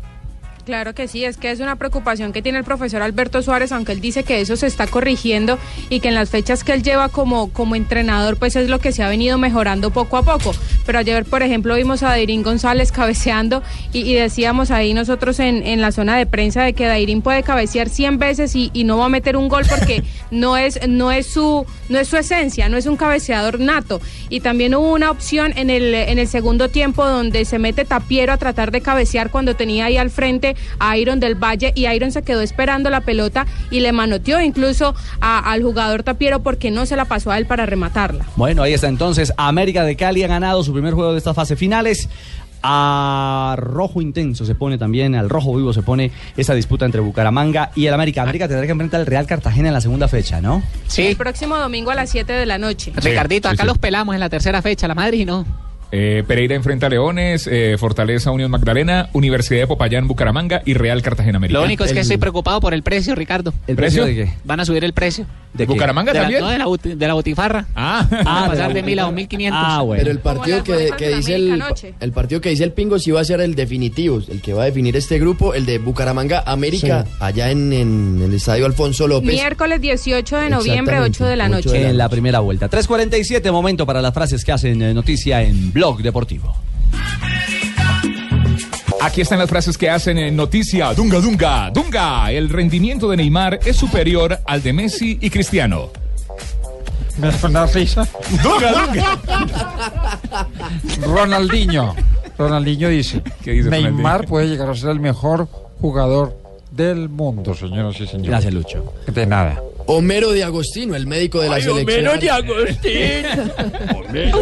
Speaker 22: Claro que sí, es que es una preocupación que tiene el profesor Alberto Suárez, aunque él dice que eso se está corrigiendo y que en las fechas que él lleva como, como entrenador, pues es lo que se ha venido mejorando poco a poco. Pero ayer, por ejemplo, vimos a Dairín González cabeceando y, y decíamos ahí nosotros en, en la zona de prensa de que Dairín puede cabecear 100 veces y, y no va a meter un gol porque no es, no, es su, no es su esencia, no es un cabeceador nato. Y también hubo una opción en el, en el segundo tiempo donde se mete Tapiero a tratar de cabecear cuando tenía ahí al frente a Iron del Valle y Iron se quedó esperando la pelota y le manoteó incluso a- al jugador Tapiero porque no se la pasó a él para rematarla.
Speaker 4: Bueno, ahí está entonces. América de Cali ha ganado su primer juego de estas fases finales. A rojo intenso se pone también, al rojo vivo se pone esa disputa entre Bucaramanga y el América. América tendrá que enfrentar al Real Cartagena en la segunda fecha, ¿no?
Speaker 22: El próximo domingo a las 7 de la noche.
Speaker 17: Ricardito,
Speaker 20: sí,
Speaker 17: acá
Speaker 20: sí.
Speaker 17: los pelamos en la tercera fecha, la Madrid no.
Speaker 20: Eh, Pereira enfrenta a Leones, eh, Fortaleza Unión Magdalena, Universidad de Popayán Bucaramanga y Real Cartagena América.
Speaker 17: Lo único es que estoy preocupado por el precio, Ricardo.
Speaker 20: ¿El precio de qué?
Speaker 17: Van a subir el precio.
Speaker 20: ¿Bucaramanga
Speaker 17: De la-
Speaker 20: también?
Speaker 17: no, de la, buti- de la botifarra.
Speaker 20: Ah,
Speaker 17: Va a pasar de mil a dos mil quinientos.
Speaker 21: Pero el partido que, que dice el, el partido que dice el Pingo sí va a ser el definitivo, el que va a definir este grupo, el de Bucaramanga América, allá en, en el estadio Alfonso López.
Speaker 22: Miércoles 18 de noviembre,
Speaker 21: Exactamente,
Speaker 22: 8 de la noche.
Speaker 4: En la primera vuelta. 3.47, momento para las frases que hacen eh, noticia en Blog Deportivo.
Speaker 20: Aquí están las frases que hacen en noticia. Dunga, dunga, dunga. El rendimiento de Neymar es superior al de Messi y Cristiano.
Speaker 19: ¿Me una risa?
Speaker 20: Dunga, dunga.
Speaker 19: Ronaldinho. Ronaldinho dice,
Speaker 20: ¿Qué dice
Speaker 19: Neymar
Speaker 20: Ronaldinho?
Speaker 19: puede llegar a ser el mejor jugador del mundo, señoras y señores.
Speaker 4: Gracias, Lucho.
Speaker 19: De nada.
Speaker 21: Homero de Agostino, el médico de la selección.
Speaker 11: Homero de Agustín. Homero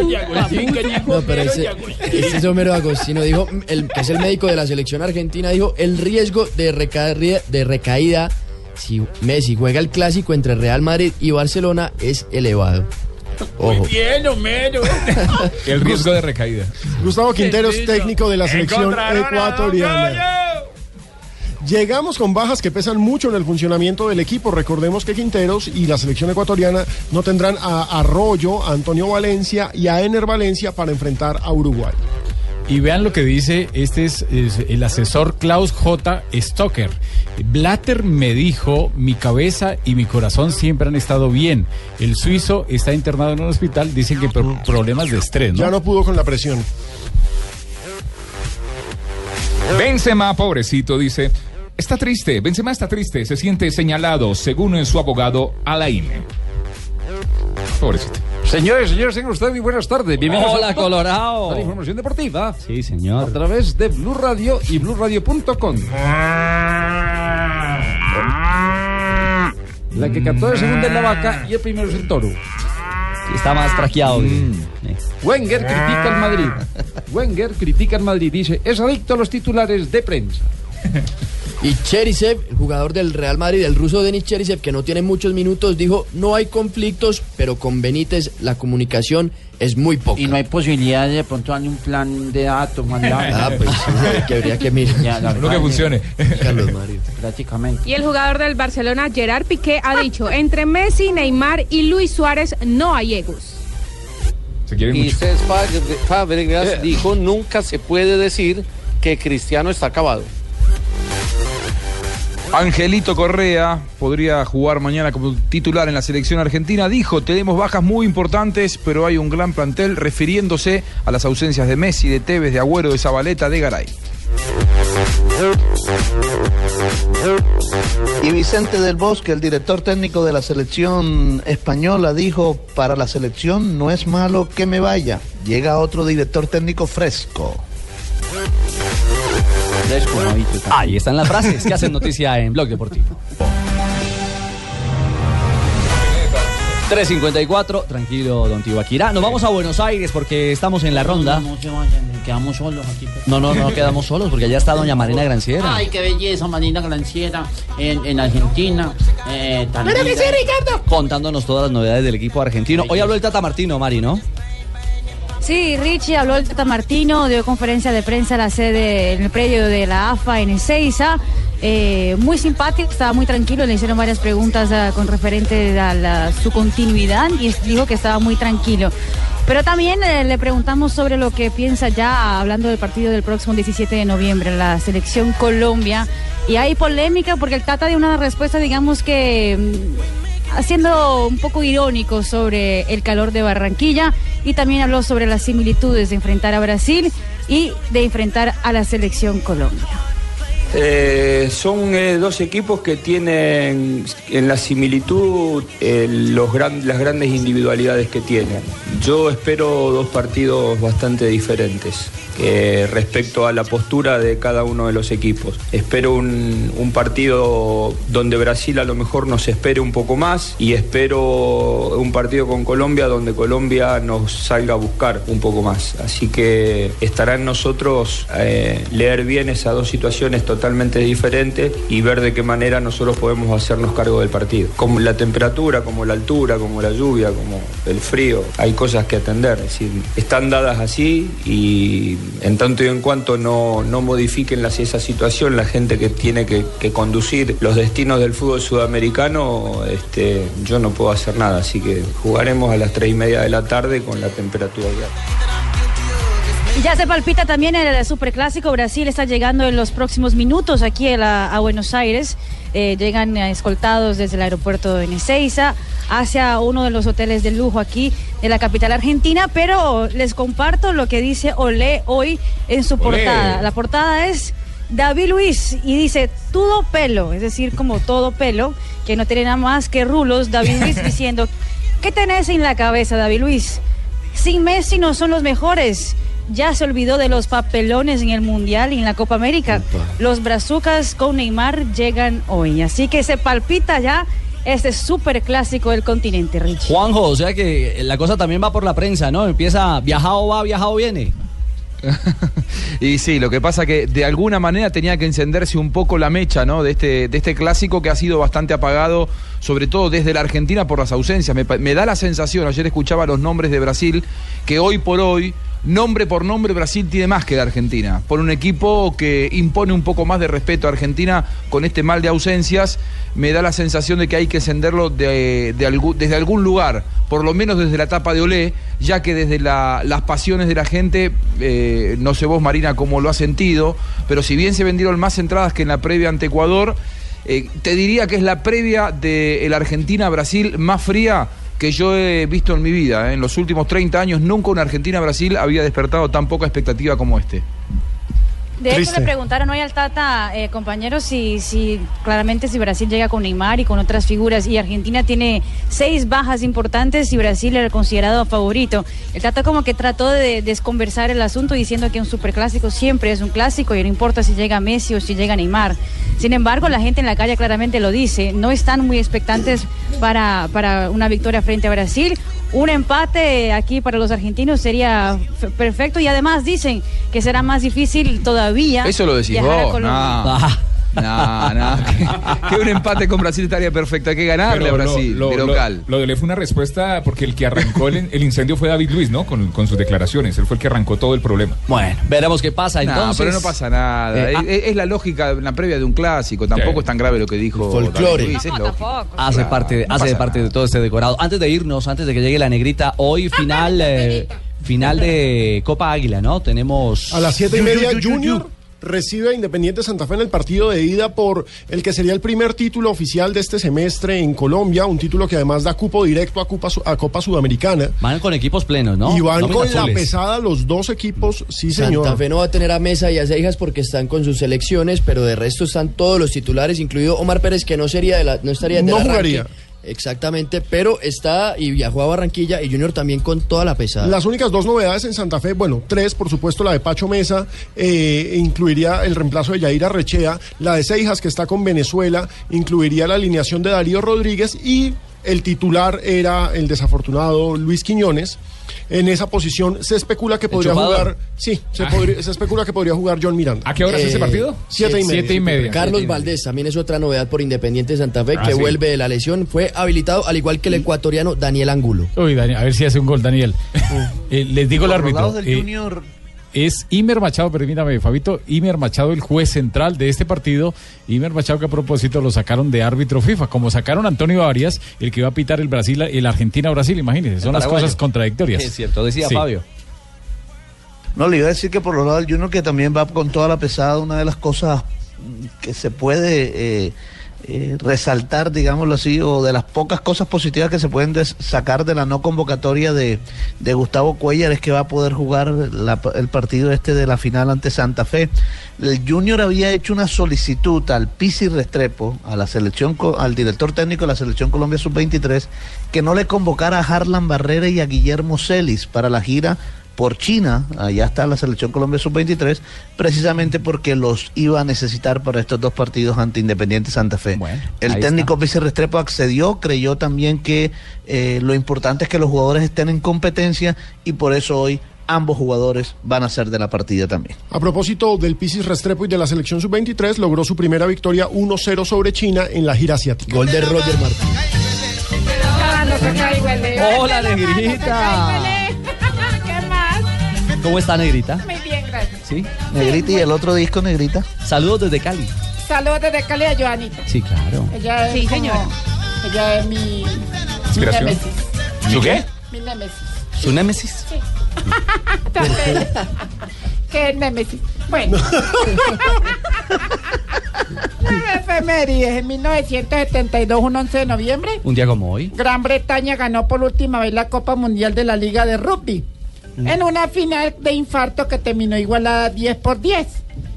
Speaker 11: de que dijo
Speaker 21: No, pero
Speaker 11: Homero
Speaker 21: ese,
Speaker 11: de Agustín.
Speaker 21: es Homero Agostino, dijo, el, que es el médico de la selección argentina, dijo, el riesgo de, recaída, de recaída si Messi juega el clásico entre Real Madrid y Barcelona es elevado. Ojo.
Speaker 11: Bien, Homero.
Speaker 20: El riesgo de recaída.
Speaker 5: Gustavo Quinteros, técnico de la selección ecuatoriana. Llegamos con bajas que pesan mucho en el funcionamiento del equipo. Recordemos que Quinteros y la selección ecuatoriana no tendrán a Arroyo, a Antonio Valencia y a Ener Valencia para enfrentar a Uruguay.
Speaker 8: Y vean lo que dice, este es, es el asesor Klaus J. Stocker. Blatter me dijo, mi cabeza y mi corazón siempre han estado bien. El suizo está internado en un hospital, dicen que por problemas de estrés, ¿no?
Speaker 5: Ya no pudo con la presión.
Speaker 20: Benzema, pobrecito, dice. Está triste, Benzema está triste, se siente señalado, según su abogado Alain. Pobrecito.
Speaker 19: Señores, señores, tengan ustedes muy buenas tardes. Bienvenidos
Speaker 4: Hola,
Speaker 19: a-
Speaker 4: Colorado.
Speaker 19: a la información deportiva.
Speaker 4: Sí, señor.
Speaker 19: A través de Blue Radio y BlueRadio.com. La que captó de segunda es la vaca y el primero es el toro.
Speaker 4: Está más traqueado.
Speaker 19: Wenger critica al Madrid. Wenger critica al Madrid. Dice, es adicto a los titulares de prensa.
Speaker 21: Y Cherisev, el jugador del Real Madrid, el ruso Denis Cherisev, que no tiene muchos minutos, dijo, no hay conflictos, pero con Benítez la comunicación es muy poca.
Speaker 25: Y no hay posibilidad de, de pronto darle un plan de datos, mandar.
Speaker 21: Ah, pues que habría que mirar.
Speaker 25: Ya, verdad
Speaker 8: que funcione.
Speaker 21: Carlos Mario.
Speaker 25: Prácticamente.
Speaker 22: Y el jugador del Barcelona, Gerard Piqué, ha dicho, entre Messi, Neymar y Luis Suárez no hay egos.
Speaker 20: Se quieren
Speaker 7: Y
Speaker 20: mucho.
Speaker 7: Cés Fábregas- Fábregas dijo, nunca se puede decir que Cristiano está acabado.
Speaker 9: Angelito Correa podría jugar mañana como titular en la selección argentina. Dijo, tenemos bajas muy importantes, pero hay un gran plantel refiriéndose a las ausencias de Messi, de Tevez, de Agüero, de Zabaleta, de Garay.
Speaker 6: Y Vicente del Bosque, el director técnico de la selección española, dijo, para la selección no es malo que me vaya. Llega otro director técnico fresco.
Speaker 4: Ahí están las frases que hacen noticia en Blog Deportivo. 354, tranquilo, don Tibaquirá. Nos vamos a Buenos Aires porque estamos en la ronda.
Speaker 25: No, no se vayan, quedamos solos aquí.
Speaker 4: No, no, no quedamos solos porque allá está doña Marina Granciera.
Speaker 25: Ay, qué belleza, Marina Granciera, en, en Argentina. Eh, tan
Speaker 4: que sí, Ricardo. Contándonos todas las novedades del equipo argentino. Hoy habló el Tata Martino, Mari, ¿no?
Speaker 26: Sí, Richie habló el Tata Martino, dio conferencia de prensa en la sede, en el predio de la AFA en Ezeiza. Eh, muy simpático, estaba muy tranquilo, le hicieron varias preguntas ah, con referente a la- su continuidad y dijo que estaba muy tranquilo. Pero también eh, le preguntamos sobre lo que piensa ya, hablando del partido del próximo 17 de noviembre, la selección Colombia. Y hay polémica porque el Tata dio una respuesta, digamos que mm, haciendo un poco irónico sobre el calor de Barranquilla y también habló sobre las similitudes de enfrentar a Brasil y de enfrentar a la selección Colombia.
Speaker 27: Eh, son eh, dos equipos que tienen en la similitud eh, los gran- las grandes individualidades que tienen. Yo espero dos partidos bastante diferentes eh, respecto a la postura de cada uno de los equipos. Espero un, partido donde Brasil a lo mejor nos espere un poco más y espero un partido con Colombia donde Colombia nos salga a buscar un poco más. Así que estará en nosotros eh, leer bien esas dos situaciones totalmente diferentes y ver de qué manera nosotros podemos hacernos cargo del partido. Como la temperatura, como la altura, como la lluvia, como el frío, hay cosas que atender. Es decir, están dadas así y en tanto y en cuanto no, no modifiquen las- esa situación, la gente que tiene que, conducir los destinos del fútbol sudamericano, este, yo no puedo hacer nada. Así que jugaremos a las tres y media de la tarde con la temperatura
Speaker 26: ya se palpita también el superclásico. Brasil está llegando en los próximos minutos aquí a Buenos Aires. Eh, llegan escoltados desde el aeropuerto de Ezeiza hacia uno de los hoteles de lujo aquí de la capital argentina. Pero les comparto lo que dice Olé hoy en su
Speaker 28: Olé.
Speaker 26: portada. La portada es David Luis y dice todo pelo, es decir, como todo pelo, que no tiene nada más que rulos. David Luis diciendo, ¿qué tenés en la cabeza, David Luis? Sin Messi no son los mejores. Ya se olvidó de los papelones en el Mundial y en la Copa América. Los brazucas con Neymar llegan hoy. Así que se palpita ya este super clásico del continente, Rich.
Speaker 4: Juanjo, o sea que la cosa también va por la prensa, ¿no? Empieza viajado va, viajado viene.
Speaker 9: Y sí, lo que pasa que de alguna manera tenía que encenderse un poco la mecha, ¿no? De este, de este clásico que ha sido bastante apagado sobre todo desde la Argentina por las ausencias. Me, me da la sensación, ayer escuchaba los nombres de Brasil, que hoy por hoy, nombre por nombre, Brasil tiene más que la Argentina. Por un equipo que impone un poco más de respeto a Argentina con este mal de ausencias, me da la sensación de que hay que encenderlo desde algún lugar, por lo menos desde la etapa de Olé, ya que desde la- las pasiones de la gente, eh, no sé vos Marina cómo lo has sentido, pero si bien se vendieron más entradas que en la previa ante Ecuador, eh, te diría que es la previa de la Argentina-Brasil más fría que yo he visto en mi vida. ¿eh? En los últimos 30 años nunca una Argentina-Brasil había despertado tan poca expectativa como este.
Speaker 26: De hecho,
Speaker 9: Triste.
Speaker 26: le preguntaron hoy al Tata, eh, compañeros, si, si claramente si Brasil llega con Neymar y con otras figuras y Argentina tiene seis bajas importantes y Brasil era considerado favorito. El Tata como que trató de desconversar el asunto diciendo que un superclásico siempre es un clásico y no importa si llega Messi o si llega Neymar. Sin embargo, la gente en la calle claramente lo dice, no están muy expectantes para, para una victoria frente a Brasil. Un empate aquí para los argentinos sería perfecto y además dicen que será más difícil todavía.
Speaker 9: Eso lo decís vos.
Speaker 26: Colombia.
Speaker 9: No. No, no, que, que un empate con Brasil estaría perfecto. Hay que ganarle
Speaker 20: Pero
Speaker 9: a Brasil,
Speaker 20: lo,
Speaker 9: de
Speaker 20: lo-
Speaker 9: local.
Speaker 20: Lo, de Leo fue una respuesta porque el que arrancó el, el incendio fue David Luis, ¿no? Con, con sus declaraciones. Él fue el que arrancó todo el problema.
Speaker 4: Bueno, veremos qué pasa
Speaker 9: No,
Speaker 4: entonces.
Speaker 9: pero no pasa nada.
Speaker 4: Eh,
Speaker 9: es, es- es la lógica, la previa de un clásico. Tampoco es tan grave lo que dijo
Speaker 4: folclore.
Speaker 9: Es lógico.
Speaker 4: Hace
Speaker 9: Claro,
Speaker 4: parte, de-
Speaker 9: no
Speaker 4: hace parte de todo este decorado. Antes de irnos, antes de que llegue la negrita, hoy final, eh, final de Copa Águila, ¿no? Tenemos
Speaker 5: A las siete y media, Junior recibe a Independiente Santa Fe en el partido de ida por el que sería el primer título oficial de este semestre en Colombia, un título que además da cupo directo a Copa, a Copa Sudamericana.
Speaker 4: Van con equipos plenos, ¿no?
Speaker 5: Y van con la
Speaker 21: azules.
Speaker 5: pesada los dos equipos, sí señor.
Speaker 21: Santa Fe no va a tener a Mesa y a Seijas porque están con sus selecciones, pero de resto están todos los titulares, incluido Omar Pérez, que no sería de la, no estaría de
Speaker 5: No jugaría.
Speaker 21: Exactamente, pero está y viajó a Barranquilla y Junior también con toda la pesada.
Speaker 5: Las únicas dos novedades en Santa Fe, bueno, tres, por supuesto, la de Pacho Mesa, eh, incluiría el reemplazo de Yair Arrechea, la de Seijas, que está con Venezuela, incluiría la alineación de Darío Rodríguez y el titular era el desafortunado Luis Quiñones. En esa posición se especula que podría jugar, sí, se,
Speaker 21: Ah.
Speaker 5: podría- se especula que podría jugar John Miranda.
Speaker 20: ¿A qué hora es ese partido?
Speaker 5: Siete y media.
Speaker 20: Siete y media.
Speaker 21: Carlos Valdés también es otra novedad por Independiente Santa Fe
Speaker 20: Ah,
Speaker 21: que
Speaker 20: sí.
Speaker 21: vuelve de la lesión. Fue habilitado al igual que el ecuatoriano Daniel Angulo.
Speaker 8: Uy, Daniel, a ver si hace un gol, Daniel. Eh, les digo el árbitro.
Speaker 6: del
Speaker 8: eh,
Speaker 6: Junior,
Speaker 8: es Imer Machado, permítame, Fabito, Imer Machado, el juez central de este partido. Imer Machado, que a propósito lo sacaron de árbitro FIFA, como sacaron a Antonio Arias, el que iba a pitar el Brasil, el Argentina-Brasil, imagínense, son las cosas contradictorias.
Speaker 4: Es cierto, decía
Speaker 8: Sí.
Speaker 4: Fabio.
Speaker 6: No, le iba a decir que por los lados del Junior que también va con toda la pesada, una de las cosas que se puede eh, eh, resaltar, digámoslo así, o de las pocas cosas positivas que se pueden sacar de la no convocatoria de, de Gustavo Cuellar es que va a poder jugar el partido este de la final ante Santa Fe. El Junior había hecho una solicitud al Pisi Restrepo, a la selección, al director técnico de la selección Colombia Sub-23, que no le convocara a Harlan Barrera y a Guillermo Celis para la gira por China, allá está la selección Colombia Sub-23, precisamente porque los iba a necesitar para estos dos partidos ante Independiente Santa Fe. El
Speaker 4: ahí
Speaker 6: técnico Pizzi Restrepo accedió, creyó también que eh, lo importante es que los jugadores estén en competencia y por eso hoy ambos jugadores van a ser de la partida también.
Speaker 5: A propósito del Pisis Restrepo y de la selección sub-23, logró su primera victoria 1-0 sobre China en la gira asiática.
Speaker 21: Gol de Roger Martínez.
Speaker 4: Hola, negrita. ¿Cómo está, negrita?
Speaker 29: Muy bien, gracias.
Speaker 4: Sí.
Speaker 6: Negrita y el otro disco, Negrita.
Speaker 4: Saludos desde Cali.
Speaker 29: Saludos desde Cali a Joanita.
Speaker 4: Sí, claro.
Speaker 29: Ella es
Speaker 22: Sí,
Speaker 29: como-
Speaker 22: señora.
Speaker 29: Ella es mi, mi
Speaker 4: ¿Inspiración?
Speaker 29: némesis.
Speaker 4: ¿Su qué?
Speaker 29: Mi némesis.
Speaker 4: ¿Su némesis?
Speaker 29: Sí. ¿Qué es némesis? Bueno. La efemérides. En 1972, un 11 de noviembre,
Speaker 4: Un día como hoy.
Speaker 29: Gran Bretaña ganó por última vez la Copa Mundial de la Liga de Rugby. En una final de infarto que terminó igualada 10 por 10.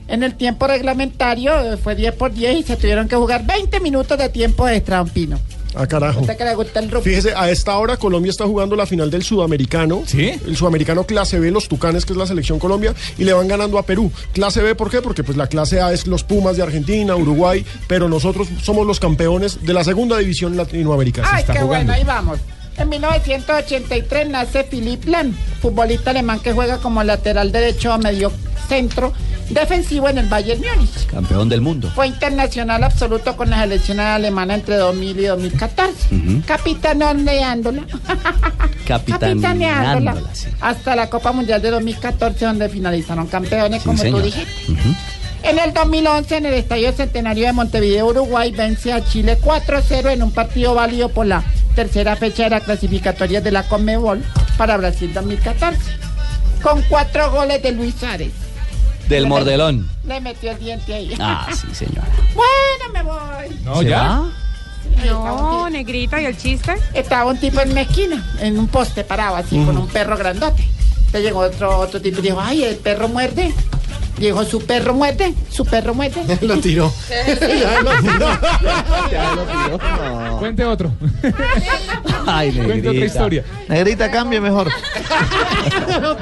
Speaker 29: En el tiempo reglamentario eh, fue 10 por 10 y se tuvieron que jugar 20 minutos de tiempo extra, don Pino.
Speaker 5: Ah, carajo.
Speaker 29: ¿Usted que le gusta el rugby?
Speaker 5: Fíjese, a esta hora Colombia está jugando la final del Sudamericano.
Speaker 20: ¿Sí?
Speaker 5: El Sudamericano clase B, los Tucanes, que es la selección Colombia, y le van ganando a Perú. Clase B, ¿por qué? Porque pues la clase A es los Pumas de Argentina, Uruguay, pero nosotros somos los campeones de la segunda división latinoamericana.
Speaker 29: Ay, qué bueno, ahí vamos. En 1983 nace Philipp Lahm, futbolista alemán que juega como lateral derecho a medio centro defensivo en el Bayern Múnich.
Speaker 4: Campeón del mundo.
Speaker 29: Fue internacional absoluto con la selección alemana entre 2000 y 2014.
Speaker 4: Ujú.
Speaker 29: Capitaneándola.
Speaker 4: Capitaneándola,
Speaker 29: Capitaneándola.
Speaker 4: sí.
Speaker 29: Hasta la Copa Mundial de 2014, donde finalizaron campeones,
Speaker 4: Sí,
Speaker 29: como tú dijiste.
Speaker 4: Ujú.
Speaker 29: En el 2011, en el Estadio Centenario de Montevideo, Uruguay vence a Chile 4-0 en un partido válido por la tercera fecha de la clasificatoria de la Conmebol para Brasil 2014. Con cuatro goles de Luis Suárez.
Speaker 4: Del mordelón.
Speaker 29: Le metió el diente ahí.
Speaker 4: Ah, sí, señora.
Speaker 29: Bueno, me voy.
Speaker 4: No, ¿Se ya? va?
Speaker 29: No, negrita, ¿y el chiste? Estaba un tipo en una esquina, en un poste parado así, con un perro grandote. Entonces llegó otro, otro tipo y dijo, ay, el perro muerde. Dijo, su perro muerde, su perro muerde.
Speaker 5: Lo tiró.
Speaker 29: Ya
Speaker 5: lo tiró.
Speaker 4: Ya lo tiró.
Speaker 3: Cuente otro.
Speaker 4: Ay,
Speaker 3: Cuente otra
Speaker 4: negrita.
Speaker 3: historia.
Speaker 6: Negrita, cambie mejor.
Speaker 29: No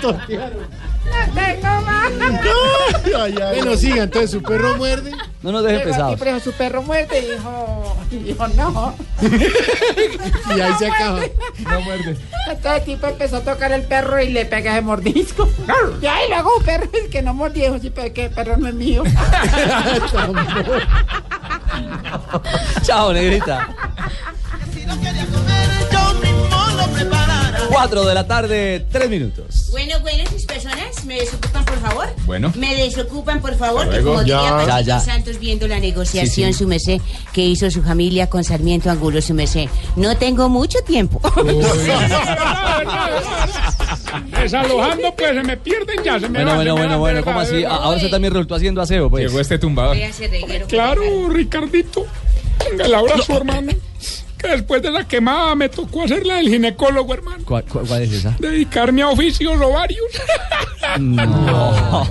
Speaker 29: tengo más.
Speaker 5: Bueno, siga, entonces su perro muerde.
Speaker 4: No nos deje pesados.
Speaker 29: tipo y dijo, su perro muerde. Y dijo, y dijo, no.
Speaker 5: Y ahí se acaba.
Speaker 3: No muerde.
Speaker 29: Entonces el tipo empezó a tocar el perro y le pega ese mordisco. Y ahí luego un perro es que no mordió. Dijo, sí, pero que el perro no es mío.
Speaker 4: Chao, negrita. Cuatro de la tarde, tres minutos.
Speaker 14: Bueno, bueno, sus personas, ¿me desocupan, por favor?
Speaker 4: Bueno.
Speaker 14: Me desocupan, por favor, que como diría
Speaker 4: Ya.
Speaker 14: Panchito
Speaker 4: Ya, ya.
Speaker 14: Santos viendo la negociación,
Speaker 4: Sí, sí.
Speaker 14: su mesé, que hizo su familia con Sarmiento Angulo, su mesé. No tengo mucho tiempo.
Speaker 3: Desalojando, pues se me pierden ya. Se me
Speaker 4: Bueno,
Speaker 3: van,
Speaker 4: bueno,
Speaker 3: se me
Speaker 4: bueno,
Speaker 3: van,
Speaker 4: bueno, ¿cómo así? Ahora usted también resultó haciendo aseo, pues.
Speaker 3: Llegó este tumbador.
Speaker 14: Reguero.
Speaker 3: Claro, Ricardito. Venga, el abrazo, hermano. Después de la quemada me tocó hacer la del ginecólogo, hermano.
Speaker 4: ¿Cuál, cuál- cuál es esa?
Speaker 3: Dedicarme a oficios ovarios.
Speaker 4: No.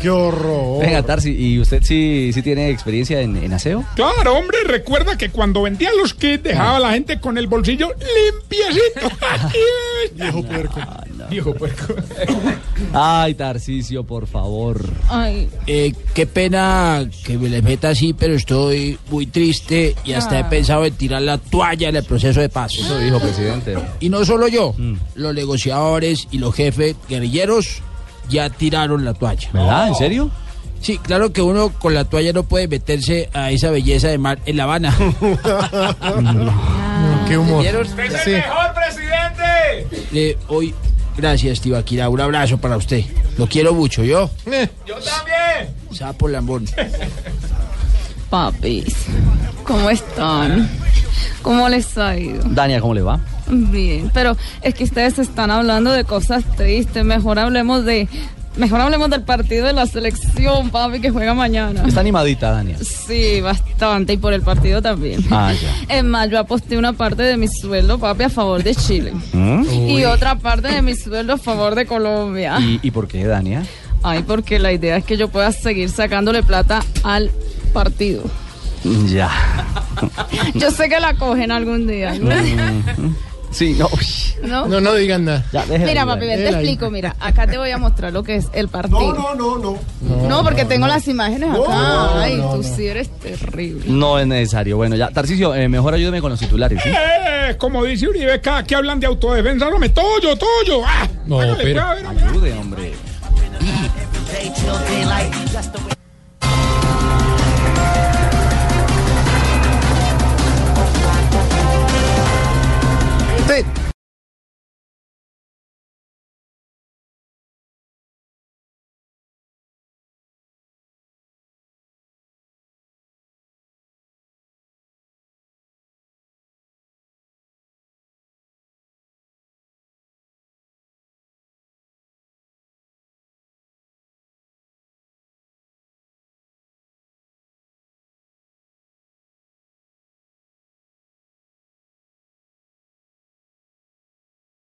Speaker 5: Qué horror.
Speaker 4: Venga, Tarsi, ¿y usted sí, sí tiene experiencia en, en aseo?
Speaker 3: Claro, hombre, recuerda que cuando vendía los kits dejaba a la gente con el bolsillo limpiecito.
Speaker 5: Viejo puerco.
Speaker 3: Viejo puerco.
Speaker 4: Ay, Tarcisio, por favor.
Speaker 11: Ay. Eh, qué pena que me les meta así, pero estoy muy triste y hasta he
Speaker 4: Ah.
Speaker 11: pensado en tirar la toalla en el proceso de paz.
Speaker 4: Eso dijo, presidente.
Speaker 11: Y no solo yo, los negociadores y los jefes guerrilleros ya tiraron la toalla.
Speaker 4: ¿Verdad? ¿En serio?
Speaker 11: Sí, claro que uno con la toalla no puede meterse a esa belleza de mar en La Habana.
Speaker 5: Qué humor.
Speaker 3: ¡Es el mejor presidente!
Speaker 11: Eh, hoy, gracias, Tibaquira. Un abrazo para usted. Lo quiero mucho, ¿yo?
Speaker 3: ¡Yo también!
Speaker 11: Sapo lambón.
Speaker 30: Papis, ¿cómo están? ¿Cómo les ha ido?
Speaker 4: Dania, ¿cómo le va?
Speaker 30: Bien, pero es que ustedes están hablando de cosas tristes. Mejor hablemos de. Mejor hablemos del partido de la selección, papi, que juega mañana.
Speaker 4: Está animadita, Dania.
Speaker 30: Sí, bastante, y por el partido también.
Speaker 4: Ah, ya.
Speaker 30: Es más, yo aposté una parte de mi sueldo, papi, a favor de Chile.
Speaker 4: ¿Mm?
Speaker 30: Y otra parte de mi sueldo a favor de Colombia.
Speaker 4: ¿Y, y por qué, Dania?
Speaker 30: Ay, porque la idea es que yo pueda seguir sacándole plata al partido.
Speaker 4: Ya.
Speaker 30: Yo sé que la cogen algún día. ¿no?
Speaker 4: Sí, no.
Speaker 30: ¿No?
Speaker 5: No, no digan nada.
Speaker 4: Ya, déjela
Speaker 30: Mira, papi, ven, te
Speaker 5: Déjela ahí.
Speaker 30: explico. Mira, acá te voy a mostrar lo que es el partido.
Speaker 5: No, no, no,
Speaker 30: No,
Speaker 5: no.
Speaker 30: porque tengo las imágenes acá.
Speaker 5: no,
Speaker 30: Ay,
Speaker 5: no,
Speaker 30: tú
Speaker 5: no.
Speaker 30: sí eres terrible.
Speaker 4: No es necesario. Bueno, ya. Tarcisio, eh, mejor ayúdeme con los titulares, ¿sí?
Speaker 3: Eh, como dice Uribe, cada que hablan de autodefensa, no me toyo, toyo. Ah,
Speaker 31: No, pero-
Speaker 3: pues,
Speaker 4: Ayude, hombre. tête.